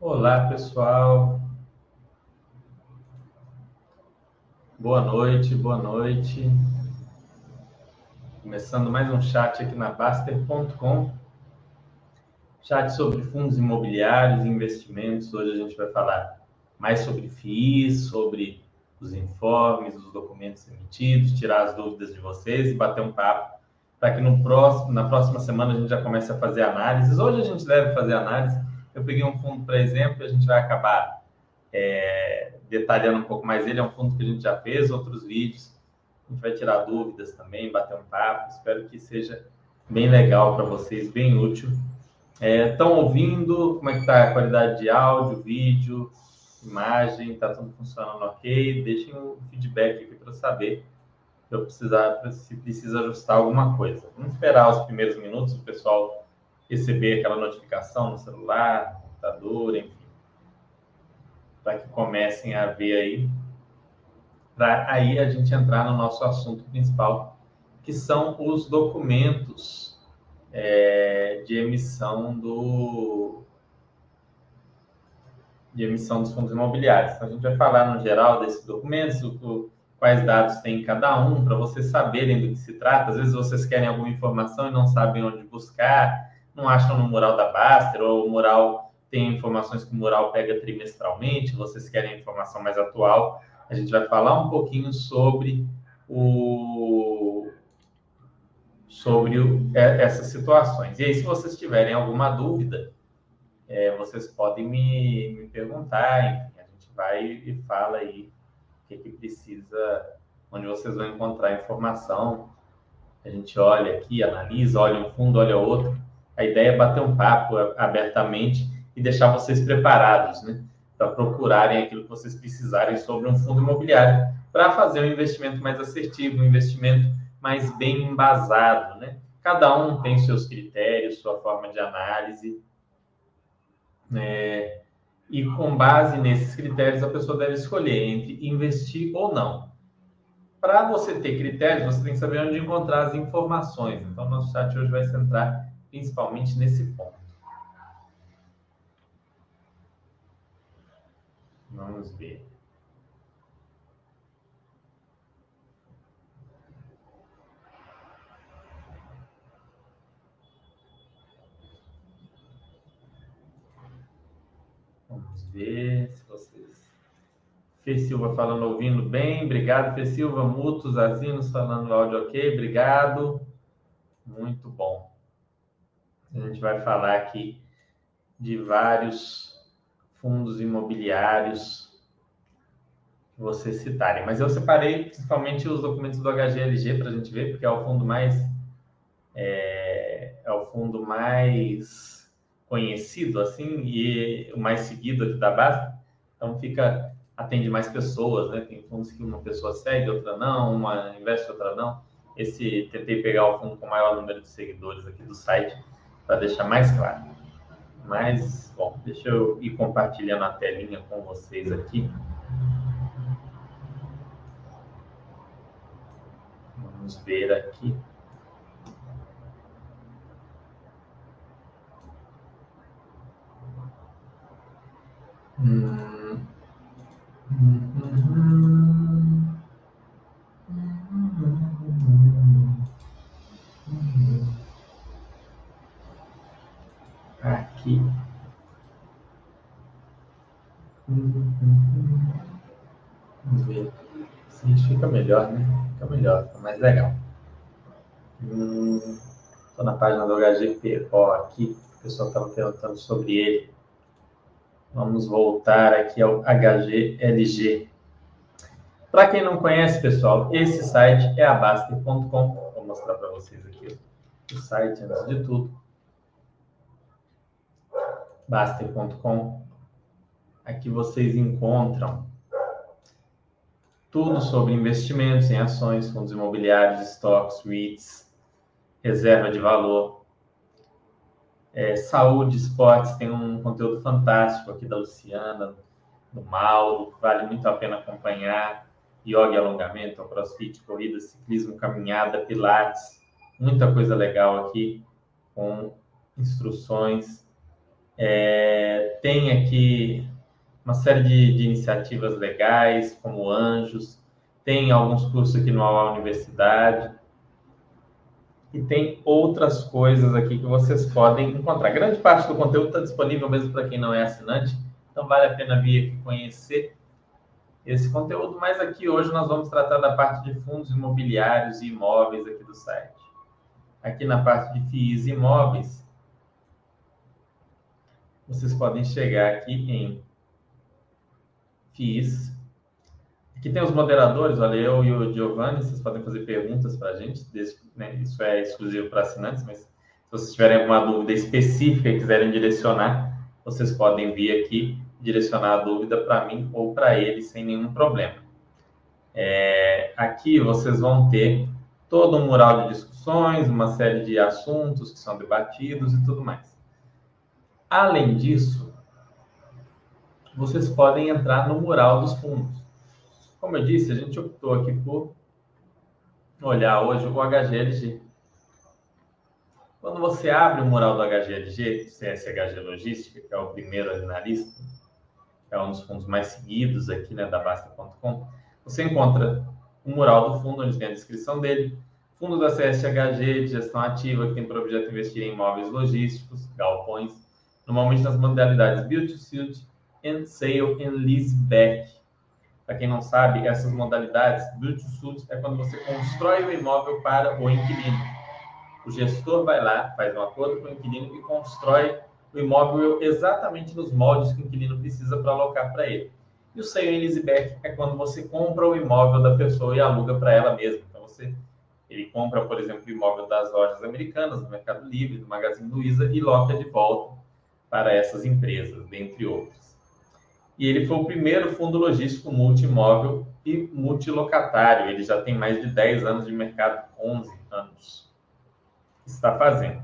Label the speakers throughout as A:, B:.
A: Olá, pessoal. Boa noite, boa noite. Começando mais um chat aqui na Baster.com. Chat sobre fundos imobiliários e investimentos. Hoje a gente vai falar mais sobre FIIs, sobre os informes, os documentos emitidos, tirar as dúvidas de vocês e bater um papo para que no próximo, na próxima semana a gente já comece a fazer análises. Hoje a gente deve fazer análise. Eu peguei um fundo, por exemplo, a gente vai acabar é, detalhando um pouco mais ele. É um fundo que a gente já fez outros vídeos. A gente vai tirar dúvidas também, bater um papo. Espero que seja bem legal para vocês, bem útil. Estão é, ouvindo? Como é que está a qualidade de áudio, vídeo, imagem? Está tudo funcionando ok? Deixem um feedback aqui para saber eu precisar, se precisa ajustar alguma coisa. Vamos esperar os primeiros minutos, o pessoal receber aquela notificação no celular, no computador, enfim, para que comecem a ver aí, para aí a gente entrar no nosso assunto principal, que são os documentos é, de emissão do de emissão dos fundos imobiliários. Então, a gente vai falar no geral desses documentos, quais dados tem cada um, para vocês saberem do que se trata. Às vezes vocês querem alguma informação e não sabem onde buscar, não acham no mural da Baster, ou o mural tem informações que o mural pega trimestralmente, vocês querem a informação mais atual. A gente vai falar um pouquinho sobre o sobre o, é, essas situações. E aí, se vocês tiverem alguma dúvida, é, vocês podem me, me perguntar, enfim, a gente vai e fala aí o que, que precisa, onde vocês vão encontrar informação. A gente olha aqui, analisa, olha um fundo, olha outro. A ideia é bater um papo abertamente e deixar vocês preparados, né? Para procurarem aquilo que vocês precisarem sobre um fundo imobiliário para fazer um investimento mais assertivo, um investimento mais bem embasado, né? Cada um tem seus critérios, sua forma de análise. É, e com base nesses critérios, a pessoa deve escolher entre investir ou não. Para você ter critérios, você tem que saber onde encontrar as informações. Então, nosso chat hoje vai centrar principalmente nesse ponto. Vamos ver. Vamos ver se vocês. Fê Silva falando, ouvindo bem. Obrigado, Fê Silva. Mutos Azinos falando áudio ok. Obrigado. Muito bom. A gente vai falar aqui de vários fundos imobiliários que vocês citarem. Mas eu separei principalmente os documentos do HGLG para a gente ver, porque é o fundo mais é, é, o fundo mais conhecido assim e o mais seguido aqui da base. Então fica atende mais pessoas, né? Tem fundos que uma pessoa segue, outra não, uma investe, outra não. Esse tentei pegar o fundo com o maior número de seguidores aqui do site para deixar mais claro. Mas, bom, deixa eu ir compartilhando a telinha com vocês aqui. Vamos ver aqui. Hum. Hum. Aqui. Vamos ver. Assim fica melhor, né? Fica melhor, fica mais legal. Estou hum, na página do HGPO aqui. O pessoal estava perguntando sobre ele. Vamos voltar aqui ao HGLG. Para quem não conhece, pessoal, esse site é Baster.com. Vou mostrar para vocês aqui o site antes de tudo. Baster.com. Aqui vocês encontram tudo sobre investimentos em ações, fundos imobiliários, estoques, REITs, reserva de valor, é, saúde, esportes, tem um conteúdo fantástico aqui da Luciana, do Mauro, vale muito a pena acompanhar. Yoga e alongamento, crossfit, corrida, ciclismo, caminhada, pilates, muita coisa legal aqui, com instruções É, tem aqui uma série de, de, iniciativas legais, como Anjos, tem alguns cursos aqui no UA Universidade, e tem outras coisas aqui que vocês podem encontrar. Grande parte do conteúdo está disponível mesmo para quem não é assinante, então vale a pena vir aqui conhecer esse conteúdo, mas aqui hoje nós vamos tratar da parte de fundos imobiliários e imóveis aqui do site. Aqui na parte de FIIs e imóveis, vocês podem chegar aqui em FIIs. Aqui tem os moderadores, olha, eu e o Giovanni, vocês podem fazer perguntas para a gente, né, isso é exclusivo para assinantes, mas se vocês tiverem alguma dúvida específica e quiserem direcionar, vocês podem vir aqui direcionar a dúvida para mim ou para ele sem nenhum problema. É, aqui vocês vão ter todo um mural de discussões, uma série de assuntos que são debatidos e tudo mais. Além disso, vocês podem entrar no mural dos fundos. Como eu disse, a gente optou aqui por olhar hoje o HGLG. Quando você abre o mural do HGLG, CSHG Logística, que é o primeiro ali na lista, é um dos fundos mais seguidos aqui, né, da Basta.com, você encontra o mural do fundo, onde tem a descrição dele, fundo da CSHG de gestão ativa, que tem por objeto investir em imóveis logísticos, galpões, normalmente nas modalidades Build to Suit, and Sale and Leaseback. Para quem não sabe, essas modalidades, Build to é quando você constrói o imóvel para o inquilino. O gestor vai lá, faz um acordo com o inquilino e constrói o imóvel exatamente nos moldes que o inquilino precisa para alocar para ele. E o sale and leaseback é quando você compra o imóvel da pessoa e aluga para ela mesma. Então você ele compra, por exemplo, o imóvel das lojas americanas, do Mercado Livre, do Magazine Luiza e loca de volta para essas empresas, dentre outras. E ele foi o primeiro fundo logístico multimóvel e multilocatário. Ele já tem mais de 10 anos de mercado, 11 anos. Está fazendo.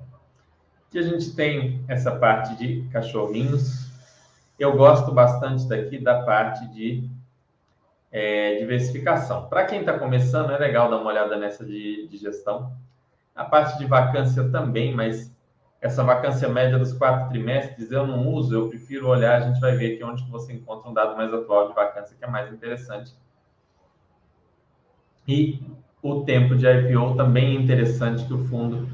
A: Aqui a gente tem essa parte de cachorrinhos. Eu gosto bastante daqui da parte de é, diversificação. Para quem está começando, é legal dar uma olhada nessa de, de, gestão. A parte de vacância também, mas essa vacância média dos quatro trimestres eu não uso, eu prefiro olhar, a gente vai ver aqui onde você encontra um dado mais atual de vacância, que é mais interessante. E o tempo de IPO também é interessante que o fundo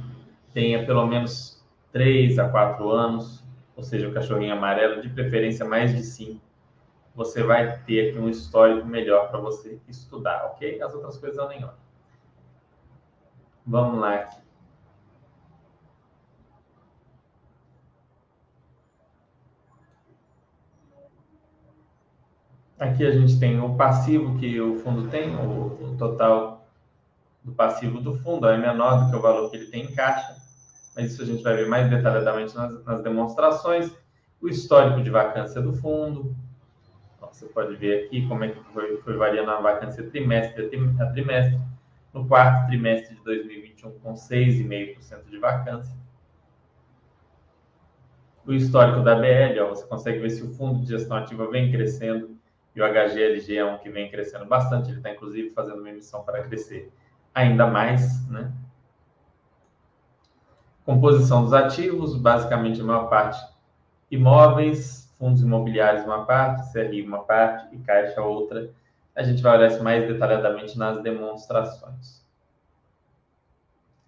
A: tenha pelo menos 3 a 4 anos, ou seja, o cachorrinho amarelo, de preferência mais de 5, você vai ter aqui um histórico melhor para você estudar, ok? As outras coisas eu nem olho. Vamos lá aqui. Aqui a gente tem o passivo que o fundo tem, o, total do passivo do fundo é menor do que o valor que ele tem em caixa mas isso a gente vai ver mais detalhadamente nas, nas demonstrações. O histórico de vacância do fundo. Você pode ver aqui como é que foi, foi variando a vacância trimestre a trimestre. No quarto trimestre de 2021, com 6,5% de vacância. O histórico da BL, ó, você consegue ver se o fundo de gestão ativa vem crescendo e o HGLG é um que vem crescendo bastante. Ele está, inclusive, fazendo uma emissão para crescer ainda mais, né? Composição dos ativos, basicamente a maior parte imóveis, fundos imobiliários uma parte, CRI uma parte e caixa outra. A gente vai olhar isso mais detalhadamente nas demonstrações.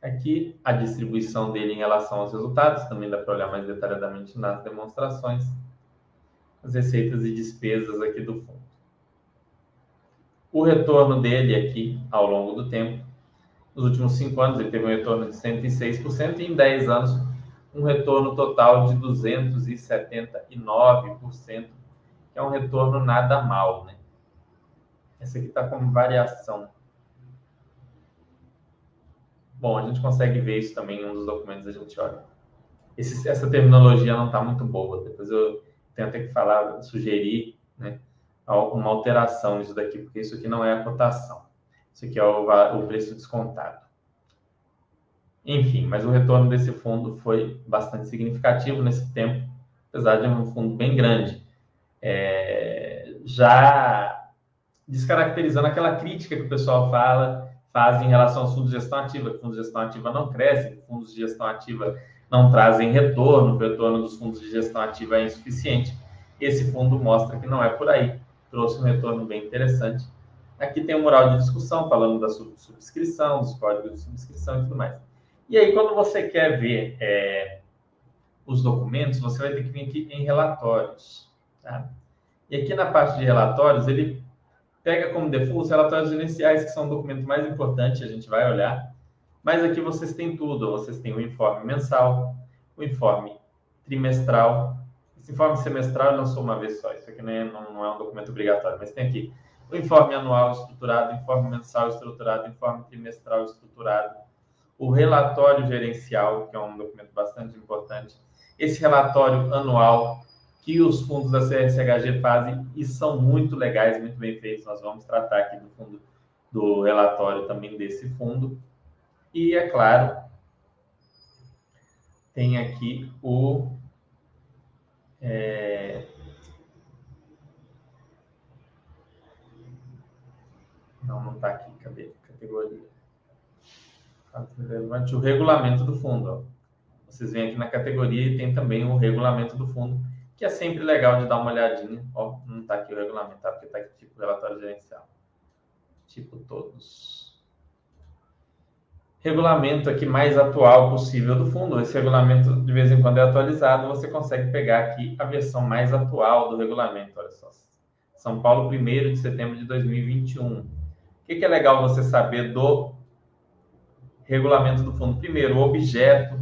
A: Aqui a distribuição dele em relação aos resultados, também dá para olhar mais detalhadamente nas demonstrações. As receitas e despesas aqui do fundo. O retorno dele aqui ao longo do tempo nos últimos cinco anos, ele teve um retorno de 106%, e em 10 anos, um retorno total de 279%, que é um retorno nada mal, né? Esse aqui está como variação. Bom, a gente consegue ver isso também em um dos documentos, a gente olha. Esse, essa terminologia não está muito boa, depois eu tenho até que falar, sugerir, né, uma alteração nisso daqui, porque isso aqui não é a cotação. Isso aqui é o, o preço descontado. Enfim, mas o retorno desse fundo foi bastante significativo nesse tempo, apesar de um fundo bem grande. É, já descaracterizando aquela crítica que o pessoal fala, faz em relação aos fundos de gestão ativa, que fundos de gestão ativa não crescem, fundos de gestão ativa não trazem retorno, o retorno dos fundos de gestão ativa é insuficiente. Esse fundo mostra que não é por aí, trouxe um retorno bem interessante. Aqui tem um mural de discussão falando da subscrição, dos códigos de subscrição e tudo mais. E aí, quando você quer ver é, os documentos, você vai ter que vir aqui em relatórios. Tá? E aqui na parte de relatórios, ele pega como default os relatórios iniciais, que são o documento mais importante, a gente vai olhar. Mas aqui vocês têm tudo. Vocês têm o informe mensal, o informe trimestral. Esse informe semestral não sou uma vez só, isso aqui não é, não é um documento obrigatório, mas tem aqui o informe anual estruturado, informe mensal estruturado, informe trimestral estruturado, o relatório gerencial, que é um documento bastante importante, esse relatório anual que os fundos da CSHG fazem e são muito legais, muito bem feitos. Nós vamos tratar aqui do fundo do relatório também desse fundo. E é claro, tem aqui o é... não, não está aqui, cadê? Categoria. Relevante o regulamento do fundo. Ó. Vocês vêm aqui na categoria e tem também o regulamento do fundo, que é sempre legal de dar uma olhadinha. Ó, não está aqui o regulamento, tá? Porque está aqui tipo relatório gerencial. Tipo todos. Regulamento aqui mais atual possível do fundo. Esse regulamento de vez em quando é atualizado. Você consegue pegar aqui a versão mais atual do regulamento. Olha só. São Paulo, 1 de setembro de 2021. O que, que é legal você saber do regulamento do fundo? Primeiro, o objeto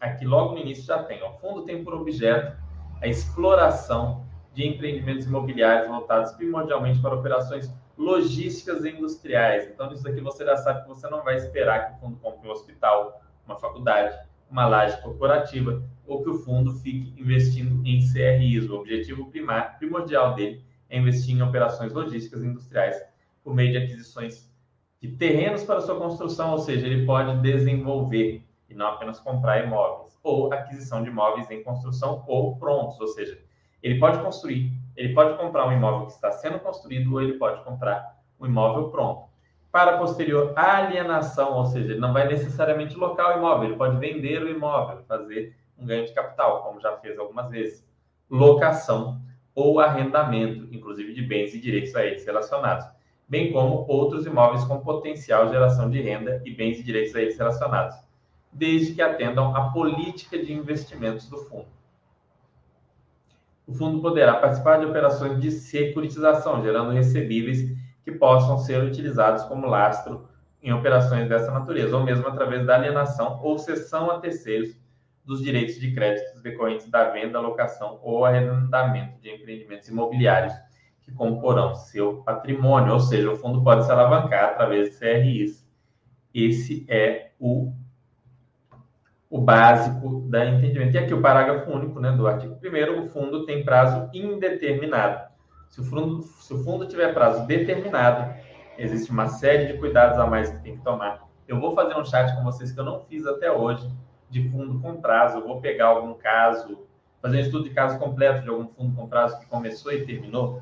A: aqui logo no início já tem. O fundo tem por objeto a exploração de empreendimentos imobiliários voltados primordialmente para operações logísticas e industriais. Então, isso aqui você já sabe que você não vai esperar que o fundo compre um hospital, uma faculdade, uma laje corporativa, ou que o fundo fique investindo em CRIs. O objetivo primário, primordial dele é investir em operações logísticas e industriais por meio de aquisições de terrenos para sua construção, ou seja, ele pode desenvolver e não apenas comprar imóveis, ou aquisição de imóveis em construção ou prontos, ou seja, ele pode construir, ele pode comprar um imóvel que está sendo construído ou ele pode comprar um imóvel pronto. Para posterior alienação, ou seja, ele não vai necessariamente locar o imóvel, ele pode vender o imóvel, fazer um ganho de capital, como já fez algumas vezes. Locação ou arrendamento, inclusive de bens e direitos a eles relacionados, bem como outros imóveis com potencial geração de renda e bens e direitos a eles relacionados desde que atendam à política de investimentos do fundo. O fundo poderá participar de operações de securitização, gerando recebíveis que possam ser utilizados como lastro em operações dessa natureza, ou mesmo através da alienação ou cessão a terceiros dos direitos de créditos decorrentes da venda, locação ou arrendamento de empreendimentos imobiliários que comporão seu patrimônio, ou seja, o fundo pode se alavancar através de CRIs. Esse é o o básico da entendimento. E aqui o parágrafo único né, do artigo 1 o fundo tem prazo indeterminado. Se o, fundo, se o fundo tiver prazo determinado, existe uma série de cuidados a mais que tem que tomar. Eu vou fazer um chat com vocês que eu não fiz até hoje, de fundo com prazo. Eu vou pegar algum caso, fazer um estudo de caso completo de algum fundo com prazo que começou e terminou.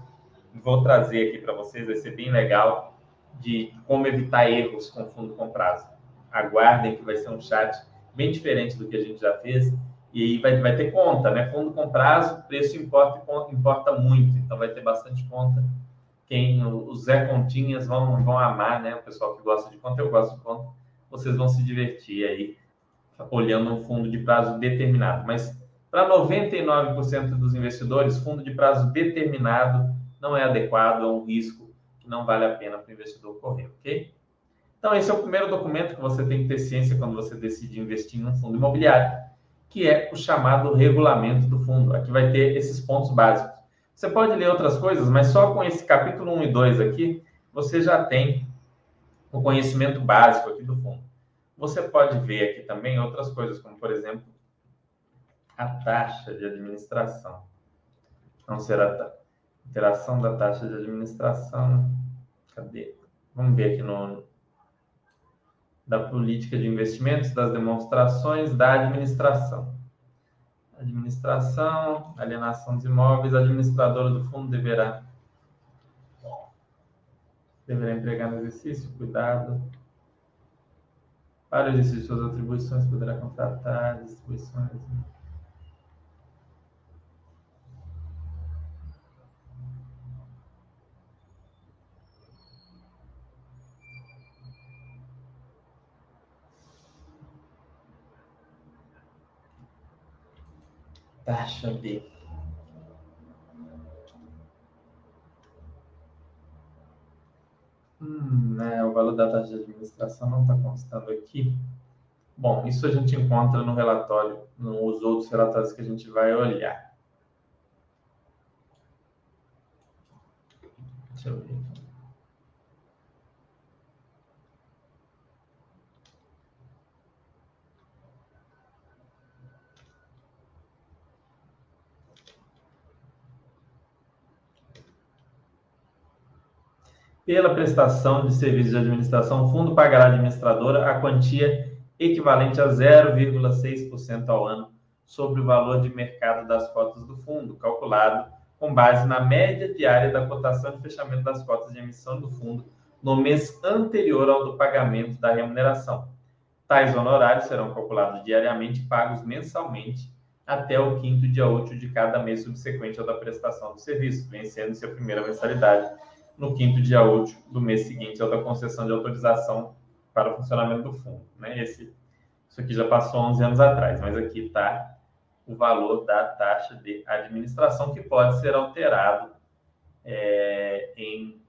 A: Vou trazer aqui para vocês, vai ser bem legal, de como evitar erros com fundo com prazo. Aguardem que vai ser um chat bem diferente do que a gente já fez. E aí vai, vai ter conta, né? Fundo com prazo, preço importa, importa muito. Então vai ter bastante conta. Quem, os Zé Continhas vão, vão amar, né? O pessoal que gosta de conta, eu gosto de conta. Vocês vão se divertir aí olhando um fundo de prazo determinado. Mas para 99% dos investidores, fundo de prazo determinado não é adequado, é um risco que não vale a pena para o investidor correr, ok? Então, esse é o primeiro documento que você tem que ter ciência quando você decide investir em um fundo imobiliário, que é o chamado regulamento do fundo. Aqui vai ter esses pontos básicos. Você pode ler outras coisas, mas só com esse capítulo 1 e 2 aqui, você já tem o conhecimento básico aqui do fundo. Você pode ver aqui também outras coisas, como, por exemplo, a taxa de administração. Não será a interação da taxa de administração. Cadê? Vamos ver aqui no, da política de investimentos, das demonstrações, da administração. Administração, alienação dos imóveis, a administradora do fundo deverá deverá empregar no exercício, cuidado. Para o exercício de suas atribuições, poderá contratar distribuições. Taxa B. Hum, né, o valor da taxa de administração não está constando aqui. Bom, isso a gente encontra no relatório, nos outros relatórios que a gente vai olhar. Deixa eu ver. Pela prestação de serviços de administração, o fundo pagará à administradora a quantia equivalente a 0,6% ao ano sobre o valor de mercado das cotas do fundo, calculado com base na média diária da cotação de fechamento das cotas de emissão do fundo no mês anterior ao do pagamento da remuneração. Tais honorários serão calculados diariamente e pagos mensalmente até o quinto dia útil de cada mês subsequente ao da prestação do serviço, vencendo-se a primeira mensalidade no quinto dia útil do mês seguinte ao da concessão de autorização para o funcionamento do fundo. Né? Esse, isso aqui já passou 11 anos atrás, mas aqui está o valor da taxa de administração que pode ser alterado é, em,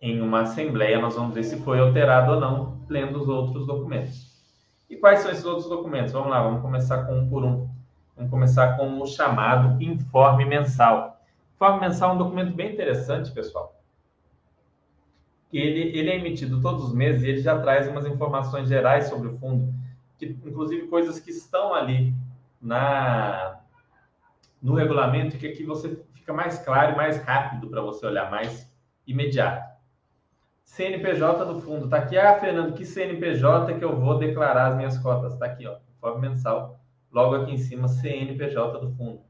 A: em uma assembleia. Nós vamos ver se foi alterado ou não, lendo os outros documentos. E quais são esses outros documentos? Vamos lá, vamos começar com um por um. Vamos começar com o chamado informe mensal. Informe mensal é um documento bem interessante, pessoal. Ele, ele é emitido todos os meses e ele já traz umas informações gerais sobre o fundo, que, inclusive coisas que estão ali na no regulamento, que aqui você fica mais claro e mais rápido para você olhar, mais imediato. CNPJ do fundo. Está aqui, ah, Fernando, que CNPJ que eu vou declarar as minhas cotas? Está aqui, ó, informe mensal. Logo aqui em cima, CNPJ do fundo.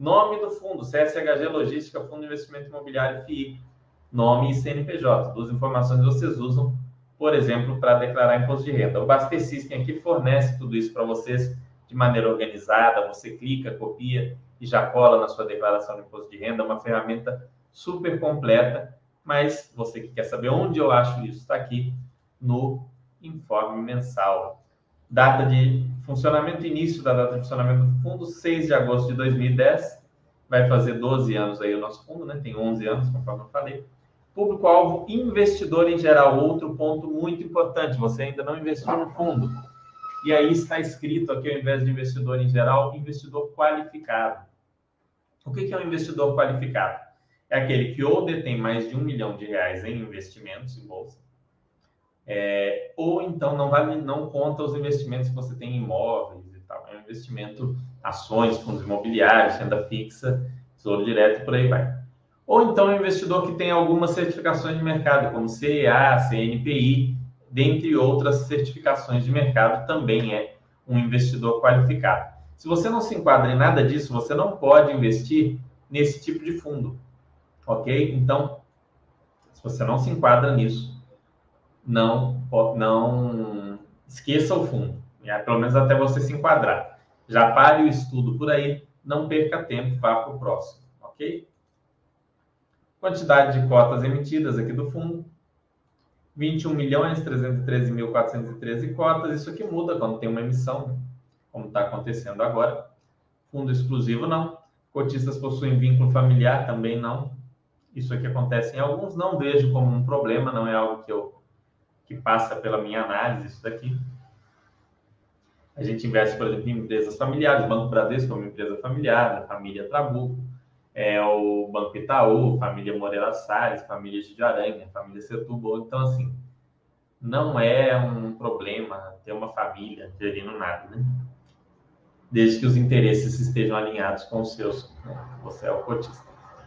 A: Nome do fundo, CSHG Logística, Fundo de Investimento Imobiliário FII. Nome e CNPJ. Duas informações que vocês usam, por exemplo, para declarar imposto de renda. O Baster System aqui fornece tudo isso para vocês de maneira organizada. Você clica, copia e já cola na sua declaração de imposto de renda. É uma ferramenta super completa. Mas você que quer saber onde eu acho isso, está aqui no informe mensal. Data de funcionamento, início da data de funcionamento do fundo, 6 de agosto de 2010. Vai fazer 12 anos aí o nosso fundo, né? Tem 11 anos, conforme eu falei. Público-alvo, investidor em geral. Outro ponto muito importante, você ainda não investiu no fundo. E aí está escrito aqui, ao invés de investidor em geral, investidor qualificado. O que é um investidor qualificado? É aquele que ou detém mais de um milhão de reais em investimentos em bolsa, é, ou então não vale, não conta os investimentos que você tem em imóveis e tal. É um investimento, ações, fundos imobiliários, renda fixa, tesouro direto, por aí vai. Ou então um investidor que tem algumas certificações de mercado, como CEA, CNPI, dentre outras certificações de mercado, também é um investidor qualificado. Se você não se enquadra em nada disso, você não pode investir nesse tipo de fundo, ok? Então, se você não se enquadra nisso, não, não esqueça o fundo, né? pelo menos até você se enquadrar. Já pare o estudo por aí, não perca tempo, vá para o próximo, ok? Quantidade de cotas emitidas aqui do fundo, 21 milhões 313.413 cotas. Isso aqui muda quando tem uma emissão, como está acontecendo agora. Fundo exclusivo não. Cotistas possuem vínculo familiar também não. Isso aqui acontece em alguns, não vejo como um problema, não é algo que eu que passa pela minha análise, isso daqui. A gente investe, por exemplo, em empresas familiares, o Banco Bradesco é uma empresa familiar, a família Trabuco, é o Banco Itaú, família Moreira Salles, família de Aranha, família Setúbal. Então, assim, não é um problema ter uma família gerindo nada, né? Desde que os interesses estejam alinhados com os seus. Né? Você é o cotista.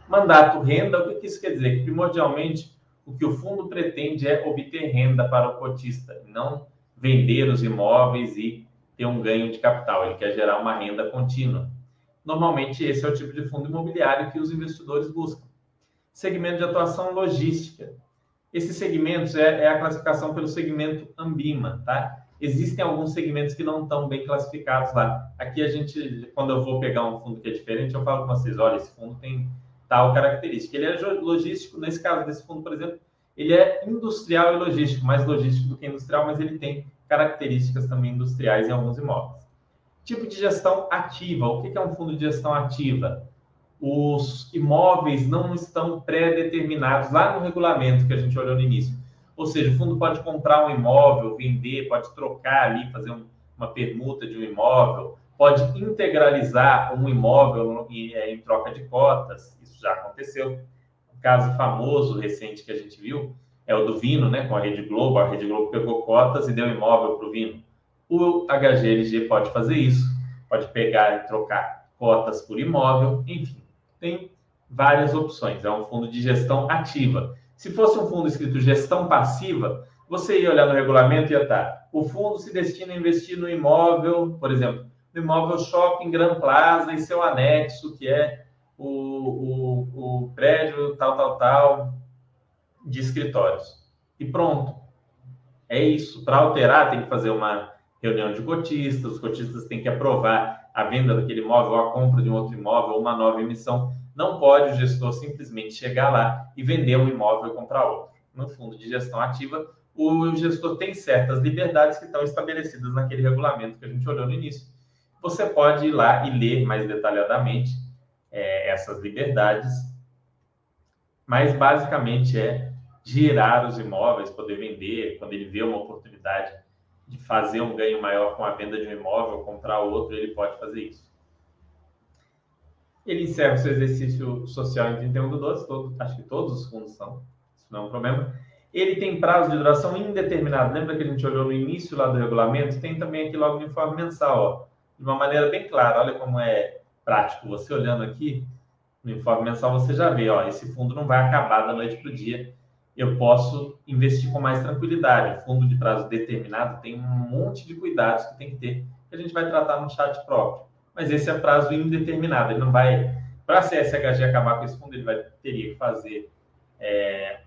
A: Mandato renda, o que isso quer dizer? Que primordialmente o que o fundo pretende é obter renda para o cotista, não vender os imóveis e ter um ganho de capital. Ele quer gerar uma renda contínua. Normalmente, esse é o tipo de fundo imobiliário que os investidores buscam. Segmento de atuação logística. Esses segmentos é, é a classificação pelo segmento Ambima, tá? Existem alguns segmentos que não estão bem classificados lá. Aqui a gente, quando eu vou pegar um fundo que é diferente, eu falo com vocês, olha, esse fundo tem tal característica. Ele é logístico, nesse caso desse fundo, por exemplo, ele é industrial e logístico, mais logístico do que industrial, mas ele tem características também industriais em alguns imóveis. Tipo de gestão ativa. O que é um fundo de gestão ativa? Os imóveis não estão pré-determinados lá no regulamento que a gente olhou no início. Ou seja, o fundo pode comprar um imóvel, vender, pode trocar ali, fazer um, uma permuta de um imóvel, pode integralizar um imóvel em, é, em troca de cotas. Já aconteceu. O caso famoso, recente que a gente viu, é o do Vino, né, com a Rede Globo. A Rede Globo pegou cotas e deu imóvel para o Vino. O HGLG pode fazer isso, pode pegar e trocar cotas por imóvel, enfim, tem várias opções. É um fundo de gestão ativa. Se fosse um fundo escrito gestão passiva, você ia olhar no regulamento e ia estar. O fundo se destina a investir no imóvel, por exemplo, no imóvel Shopping Gran Plaza e seu anexo, que é o, o, o prédio tal, tal, tal, de escritórios. E pronto. É isso. Para alterar, tem que fazer uma reunião de cotistas, os cotistas têm que aprovar a venda daquele imóvel, ou a compra de um outro imóvel, ou uma nova emissão. Não pode o gestor simplesmente chegar lá e vender um imóvel e comprar outro. No fundo de gestão ativa, o gestor tem certas liberdades que estão estabelecidas naquele regulamento que a gente olhou no início. Você pode ir lá e ler mais detalhadamente é, essas liberdades, mas basicamente é girar os imóveis, poder vender, quando ele vê uma oportunidade de fazer um ganho maior com a venda de um imóvel, comprar outro, ele pode fazer isso. Ele encerra o seu exercício social em 31 do 12, todo, acho que todos os fundos são, isso não é um problema. Ele tem prazo de duração indeterminado. Lembra que a gente olhou no início lá do regulamento? Tem também aqui logo no informe mensal, ó, de uma maneira bem clara. Olha como é prático. Você olhando aqui no informe mensal, você já vê, ó, esse fundo não vai acabar da noite para o dia eu posso investir com mais tranquilidade. O fundo de prazo determinado tem um monte de cuidados que tem que ter, que a gente vai tratar no chat próprio. Mas esse é prazo indeterminado, ele não vai. Para a CSHG acabar com esse fundo, ele vai, teria que fazer é,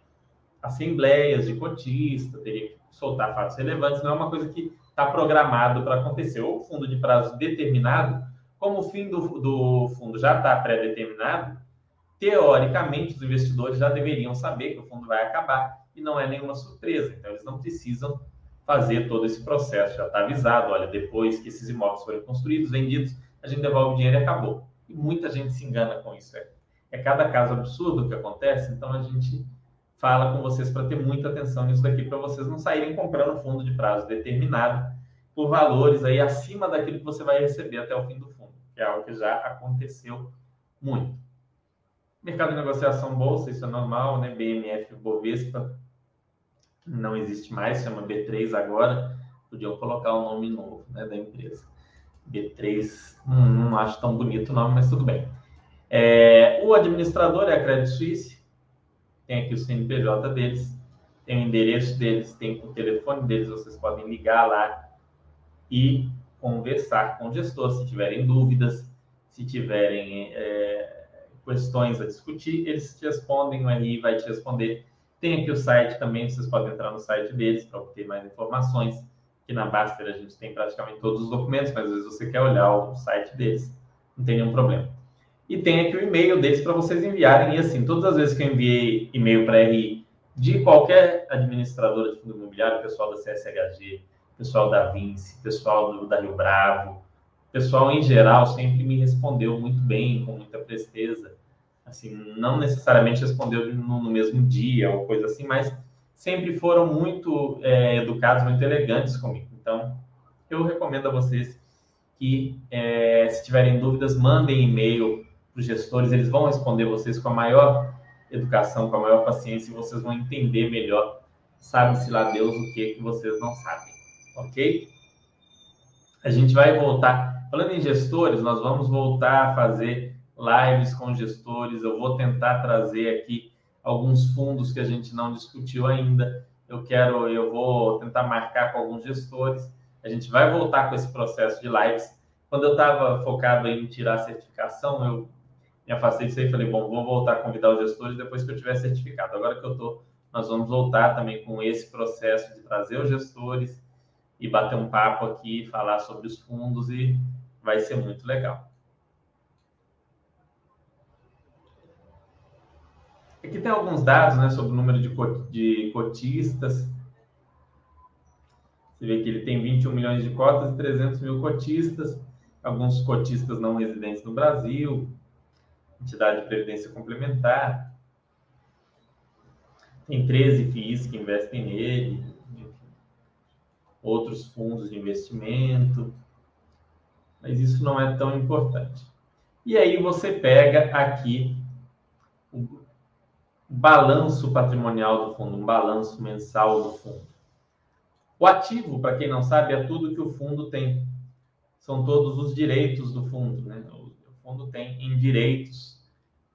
A: assembleias de cotista, teria que soltar fatos relevantes, não é uma coisa que está programado para acontecer. Ou fundo de prazo determinado, como o fim do, do fundo já está pré-determinado, teoricamente, os investidores já deveriam saber que o fundo vai acabar e não é nenhuma surpresa. Então, eles não precisam fazer todo esse processo. Já está avisado: olha, depois que esses imóveis forem construídos, vendidos, a gente devolve o dinheiro e acabou. E muita gente se engana com isso. É, é cada caso absurdo que acontece, então a gente fala com vocês para ter muita atenção nisso daqui, para vocês não saírem comprando fundo de prazo determinado por valores aí acima daquilo que você vai receber até o fim do é algo que já aconteceu muito. Mercado de negociação bolsa, isso é normal, né? BMF Bovespa não existe mais, chama B3 agora. Podiam colocar um nome novo né, da empresa. B3, hum, não acho tão bonito o nome, mas tudo bem. É, o administrador é a Credit Suisse, tem aqui o CNPJ deles, tem o endereço deles, tem o telefone deles, vocês podem ligar lá e conversar com o gestor se tiverem dúvidas, se tiverem é, questões a discutir, eles te respondem, o RI vai te responder. Tem aqui o site também, vocês podem entrar no site deles para obter mais informações. Aqui na Baster a gente tem praticamente todos os documentos, mas às vezes você quer olhar o site deles, não tem nenhum problema. E tem aqui o e-mail deles para vocês enviarem. E assim, todas as vezes que eu enviei e-mail para RI de qualquer administradora de fundo imobiliário, pessoal da CSHG, pessoal da Vinci, pessoal do, da Rio Bravo, pessoal em geral sempre me respondeu muito bem, com muita presteza. Assim, não necessariamente respondeu no, no mesmo dia ou coisa assim, mas sempre foram muito é, educados, muito elegantes comigo. Então, eu recomendo a vocês que, é, se tiverem dúvidas, mandem e-mail para os gestores, eles vão responder vocês com a maior educação, com a maior paciência, e vocês vão entender melhor, sabe-se lá Deus o que, que vocês não sabem, ok? A gente vai voltar Falando em gestores, nós vamos voltar a fazer lives com gestores. Eu vou tentar trazer aqui alguns fundos que a gente não discutiu ainda. Eu quero, eu vou tentar marcar com alguns gestores. A gente vai voltar com esse processo de lives. Quando eu estava focado em tirar a certificação, eu me afastei disso aí e falei, bom, vou voltar a convidar os gestores depois que eu tiver certificado. Agora que eu estou nós vamos voltar também com esse processo de trazer os gestores e bater um papo aqui, falar sobre os fundos e vai ser muito legal. Aqui tem alguns dados né, sobre o número de cotistas. Você vê que ele tem 21 milhões de cotas e 300 mil cotistas, alguns cotistas não residentes no Brasil, entidade de previdência complementar. Tem 13 FIIs que investem nele, outros fundos de investimento, mas isso não é tão importante. E aí você pega aqui o balanço patrimonial do fundo, um balanço mensal do fundo. O ativo, para quem não sabe, é tudo que o fundo tem. São todos os direitos do fundo. Né? O fundo tem em direitos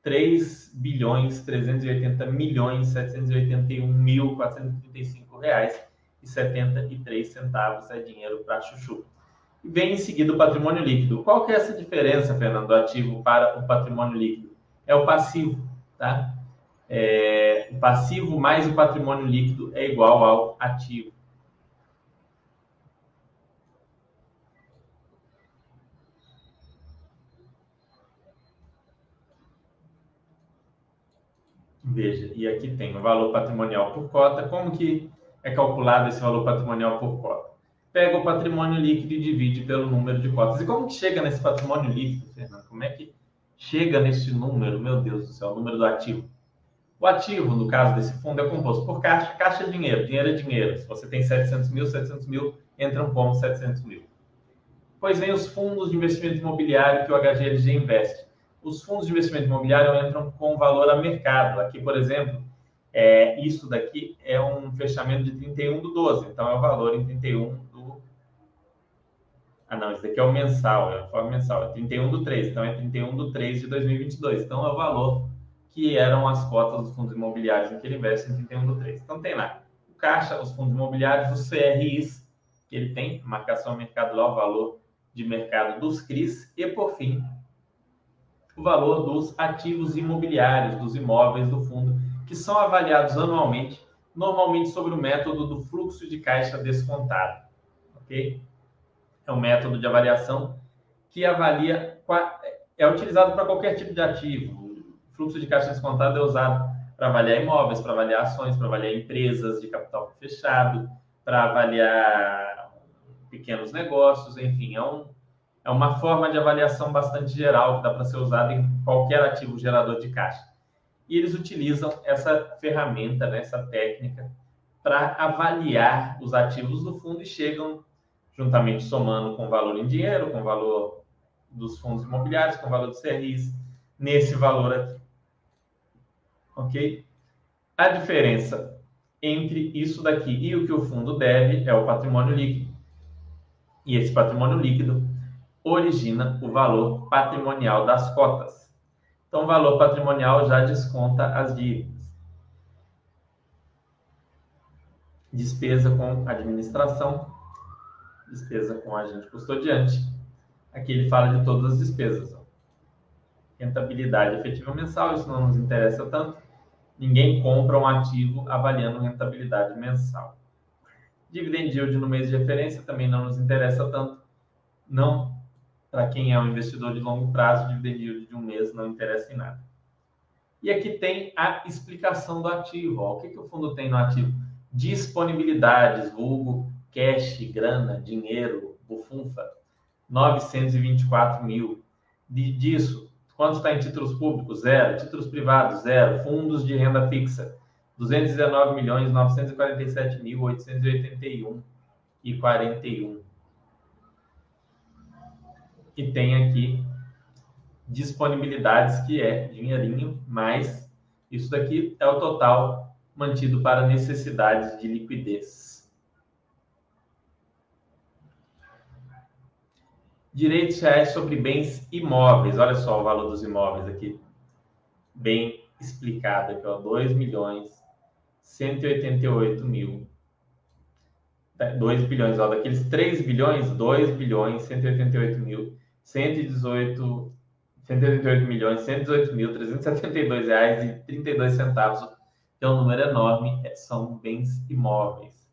A: 3 bilhões 380 milhões 781 mil 435 reais 73 centavos é dinheiro para chuchu. E vem em seguida o patrimônio líquido. Qual que é essa diferença, Fernando, do ativo para o patrimônio líquido? É o passivo, tá? É, o passivo mais o patrimônio líquido é igual ao ativo. Veja, e aqui tem o valor patrimonial por cota. Como que é calculado esse valor patrimonial por cota? Pega o patrimônio líquido e divide pelo número de cotas. E como que chega nesse patrimônio líquido, Fernando? Como é que chega nesse número? Meu Deus do céu, o número do ativo. O ativo, no caso desse fundo, é composto por caixa. Caixa é dinheiro, dinheiro é dinheiro. Se você tem 700 mil, 700 mil entram como 700 mil. Pois vem os fundos de investimento imobiliário que o HGLG investe os fundos de investimento imobiliário entram com valor a mercado. Aqui, por exemplo, é, isso daqui é um fechamento de 31 do 12, então é o valor em 31 do. Ah, não, isso daqui é o mensal, é a forma mensal, é 31 do 3, então é 31 do 3 de 2022. Então é o valor que eram as cotas dos fundos imobiliários em que ele investe em 31 do 3. Então tem lá o caixa, os fundos imobiliários, os CRIs, que ele tem, marcação a mercado lá, o valor de mercado dos CRIs, e por fim, o valor dos ativos imobiliários, dos imóveis do fundo, que são avaliados anualmente, normalmente sobre o método do fluxo de caixa descontado. Ok? É um método de avaliação que avalia, é utilizado para qualquer tipo de ativo. O fluxo de caixa descontado é usado para avaliar imóveis, para avaliar ações, para avaliar empresas de capital fechado, para avaliar pequenos negócios, enfim, é um, é uma forma de avaliação bastante geral que dá para ser usada em qualquer ativo gerador de caixa. E eles utilizam essa ferramenta, né, essa técnica, para avaliar os ativos do fundo e chegam, juntamente somando com o valor em dinheiro, com o valor dos fundos imobiliários, com o valor dos CRIs, nesse valor aqui. Ok? A diferença entre isso daqui e o que o fundo deve é o patrimônio líquido. E esse patrimônio líquido origina o valor patrimonial das cotas. Então, o valor patrimonial já desconta as dívidas. Despesa com administração, despesa com agente custodiante. Aqui ele fala de todas as despesas. Rentabilidade efetiva mensal, isso não nos interessa tanto. Ninguém compra um ativo avaliando rentabilidade mensal. Dividend yield no mês de referência também não nos interessa tanto. Não para quem é um investidor de longo prazo, dividend de um mês não interessa em nada. E aqui tem a explicação do ativo. Ó. O que, que o fundo tem no ativo? Disponibilidades, vulgo, cash, grana, dinheiro, bufunfa, 924 mil. De, disso, quanto está em títulos públicos? Zero. Títulos privados? Zero. Fundos de renda fixa? 219 milhões 947 mil 881 e 41 e tem aqui disponibilidades, que é dinheirinho, mais isso daqui é o total mantido para necessidades de liquidez. Direitos reais sobre bens imóveis. Olha só o valor dos imóveis aqui. Bem explicado aqui, ó. 2 milhões 188 mil 2 bilhões, ó, daqueles 3 bilhões, 2 bilhões 188 mil 118, 188 milhões, 118 mil, 372 reais e 32 centavos que é um número enorme, é, são bens imóveis.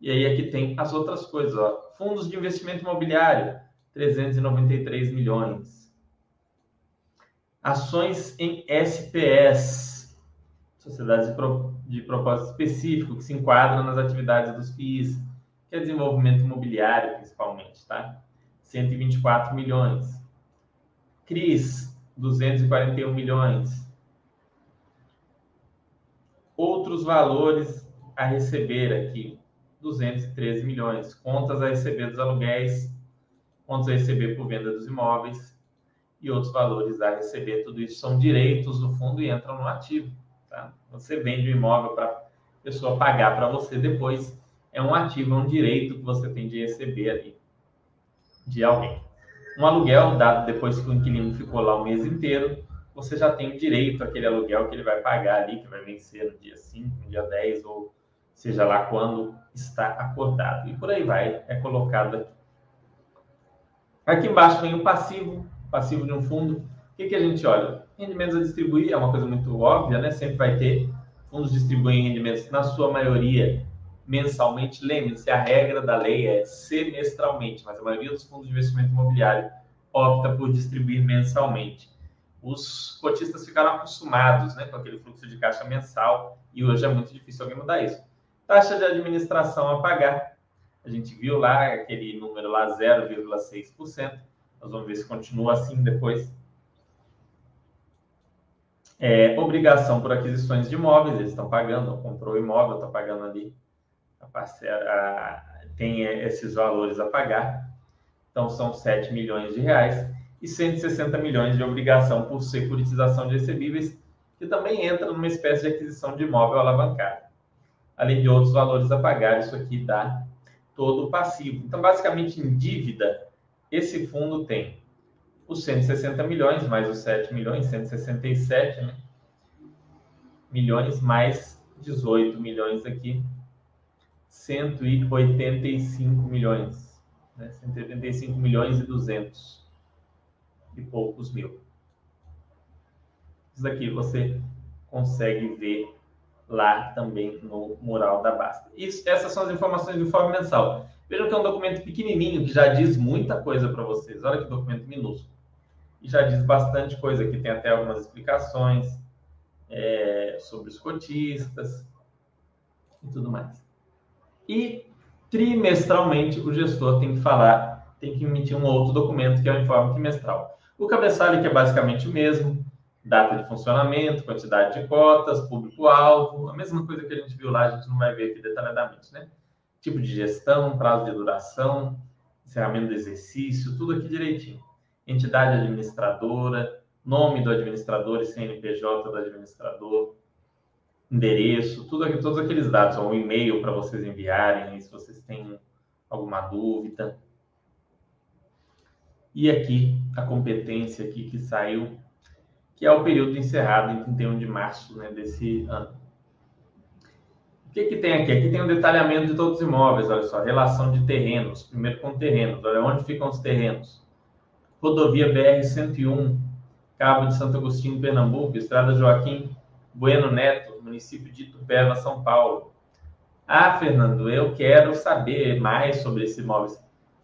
A: E aí aqui tem as outras coisas, ó. Fundos de investimento imobiliário, 393 milhões. Ações em SPS, sociedades de, pro, de propósito específico, que se enquadram nas atividades dos FIIs, que é desenvolvimento imobiliário, principalmente, tá? 124 milhões. CRIs, 241 milhões. Outros valores a receber aqui, 213 milhões. Contas a receber dos aluguéis, contas a receber por venda dos imóveis e outros valores a receber. Tudo isso são direitos do fundo e entram no ativo. Tá? Você vende o imóvel para a pessoa pagar para você depois. É um ativo, é um direito que você tem de receber ali de alguém. Um aluguel dado depois que o inquilino ficou lá o mês inteiro, você já tem direito àquele aluguel que ele vai pagar ali, que vai vencer no dia 5, no dia 10, ou seja lá quando está acordado. E por aí vai, é colocado aqui. Aqui embaixo vem o passivo, passivo de um fundo. O que, que a gente olha? Rendimentos a distribuir é uma coisa muito óbvia, né? Sempre vai ter. Fundos distribuem rendimentos, na sua maioria, mensalmente. Lembre-se, a regra da lei é semestralmente, mas a maioria dos fundos de investimento imobiliário opta por distribuir mensalmente. Os cotistas ficaram acostumados né, com aquele fluxo de caixa mensal e hoje é muito difícil alguém mudar isso. Taxa de administração a pagar. A gente viu lá aquele número lá, 0,6%. Nós vamos ver se continua assim depois. É, obrigação por aquisições de imóveis, eles estão pagando, comprou o imóvel, está pagando ali a a, tem esses valores a pagar. Então, são 7 milhões de reais e 160 milhões de obrigação por securitização de recebíveis, que também entra numa espécie de aquisição de imóvel alavancado. Além de outros valores a pagar, isso aqui dá todo o passivo. Então, basicamente, em dívida, esse fundo tem os 160 milhões, mais os 7 milhões, 167 né? milhões, mais 18 milhões aqui 185 milhões. Né? 185 milhões e 200 e poucos mil. Isso daqui você consegue ver lá também no mural da Basta. Isso, essas são as informações do informe mensal. Vejam que é um documento pequenininho que já diz muita coisa para vocês. Olha que documento minúsculo. E já diz bastante coisa aqui. Tem até algumas explicações é, sobre os cotistas e tudo mais. E trimestralmente o gestor tem que falar, tem que emitir um outro documento que é o informe trimestral. O cabeçalho que é basicamente o mesmo, data de funcionamento, quantidade de cotas, público-alvo, a mesma coisa que a gente viu lá, a gente não vai ver aqui detalhadamente, né? Tipo de gestão, prazo de duração, encerramento do exercício, tudo aqui direitinho. Entidade administradora, nome do administrador e CNPJ do administrador, endereço, tudo aqui, todos aqueles dados, ou um e-mail para vocês enviarem, se vocês têm alguma dúvida. E aqui a competência aqui que saiu, que é o período encerrado em 31 de março né, desse ano. O que, que tem aqui? Aqui tem um detalhamento de todos os imóveis, olha só, relação de terrenos, primeiro com terrenos, olha onde ficam os terrenos. Rodovia BR-101, Cabo de Santo Agostinho, Pernambuco, Estrada Joaquim Bueno Neto, município de Itupeva, São Paulo. Ah, Fernando, eu quero saber mais sobre esse imóvel.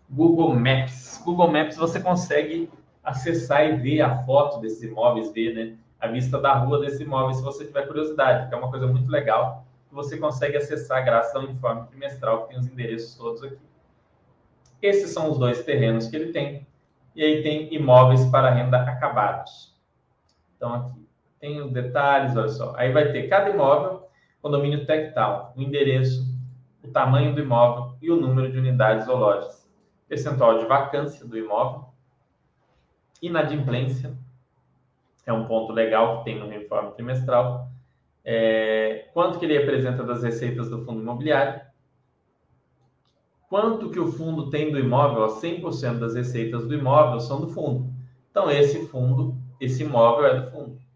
A: Google Maps. Google Maps você consegue acessar e ver a foto desses imóveis, ver né, a vista da rua desse imóvel, se você tiver curiosidade, que é uma coisa muito legal, que você consegue acessar graças ao informe trimestral, que tem os endereços todos aqui. Esses são os dois terrenos que ele tem. E aí tem imóveis para renda acabados. Então, aqui tem os detalhes, olha só. Aí vai ter cada imóvel, condomínio Tectal, o endereço, o tamanho do imóvel e o número de unidades ou lojas. Percentual de vacância do imóvel. Inadimplência. É um ponto legal que tem no informe trimestral. É, quanto que ele representa das receitas do fundo imobiliário. Quanto que o fundo tem do imóvel? 100% das receitas do imóvel são do fundo. Então, esse fundo, esse imóvel é do fundo.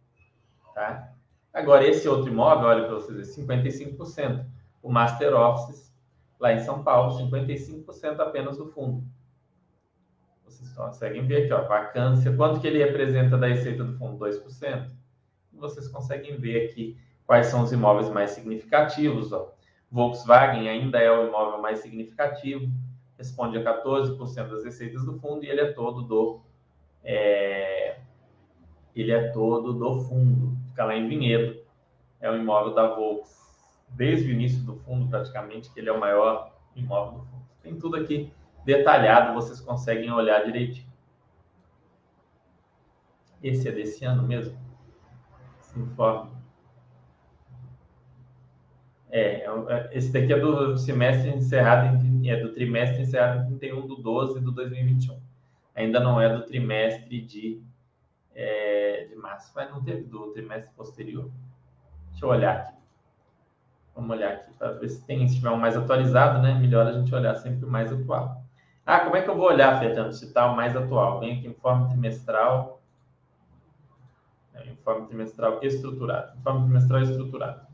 A: Tá? Agora, esse outro imóvel, olha para vocês, 55%. O Master Office, lá em São Paulo, 55% apenas do fundo. Vocês conseguem ver aqui, ó, vacância. Quanto que ele representa da receita do fundo? 2%. Vocês conseguem ver aqui quais são os imóveis mais significativos. Ó. Volkswagen ainda é o imóvel mais significativo, responde a 14% das receitas do fundo e ele é todo do é, ele é todo do fundo, fica lá em Vinhedo, é o imóvel da Volks, desde o início do fundo praticamente, que ele é o maior imóvel do fundo. Tem tudo aqui detalhado, vocês conseguem olhar direitinho. Esse é desse ano mesmo? Esse informe. É, é esse daqui é do semestre encerrado, é do trimestre encerrado em 31 do 12 do 2021. Ainda não é do trimestre de, é, de março, mas não teve do trimestre posterior. Deixa eu olhar aqui. Vamos olhar aqui para ver se tem, se tiver um mais atualizado, né? Melhor a gente olhar sempre o mais atual. Ah, como é que eu vou olhar, Fernando, se está o mais atual? Vem aqui informe trimestral. Informe trimestral estruturado. Informe trimestral estruturado.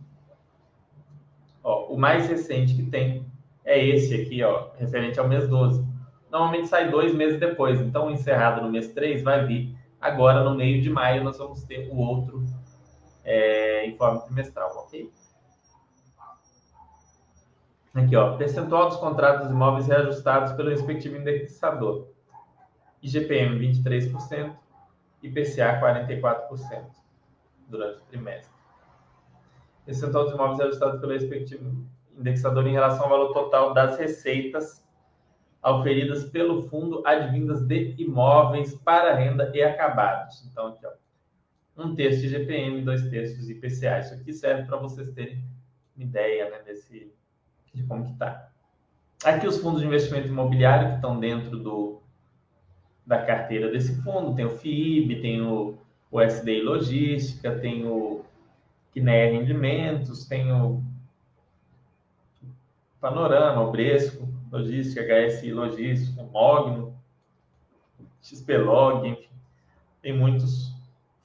A: Ó, o mais recente que tem é esse aqui, ó, referente ao mês 12. Normalmente sai dois meses depois. Então, encerrado no mês 3, vai vir. Agora, no meio de maio, nós vamos ter o outro é, informe trimestral, ok? Aqui, ó, percentual dos contratos imóveis reajustados pelo respectivo indexador. IGPM 23%, IPCA 44% durante o trimestre. Percentual dos imóveis reajustados pelo respectivo indexador em relação ao valor total das receitas auferidas pelo fundo advindas de imóveis para renda e acabados. Então, aqui, ó, um terço de IGPM, dois terços IPCA. Isso aqui serve para vocês terem uma ideia né, desse, de como que está. Aqui os fundos de investimento imobiliário que estão dentro do, da carteira desse fundo, tem o FIIB, tem o, o SDI Logística, tem o Kinea Rendimentos, tem o Panorama, o Bresco, Logística, HSI Logística, Mogno, XPlog, enfim, tem muitos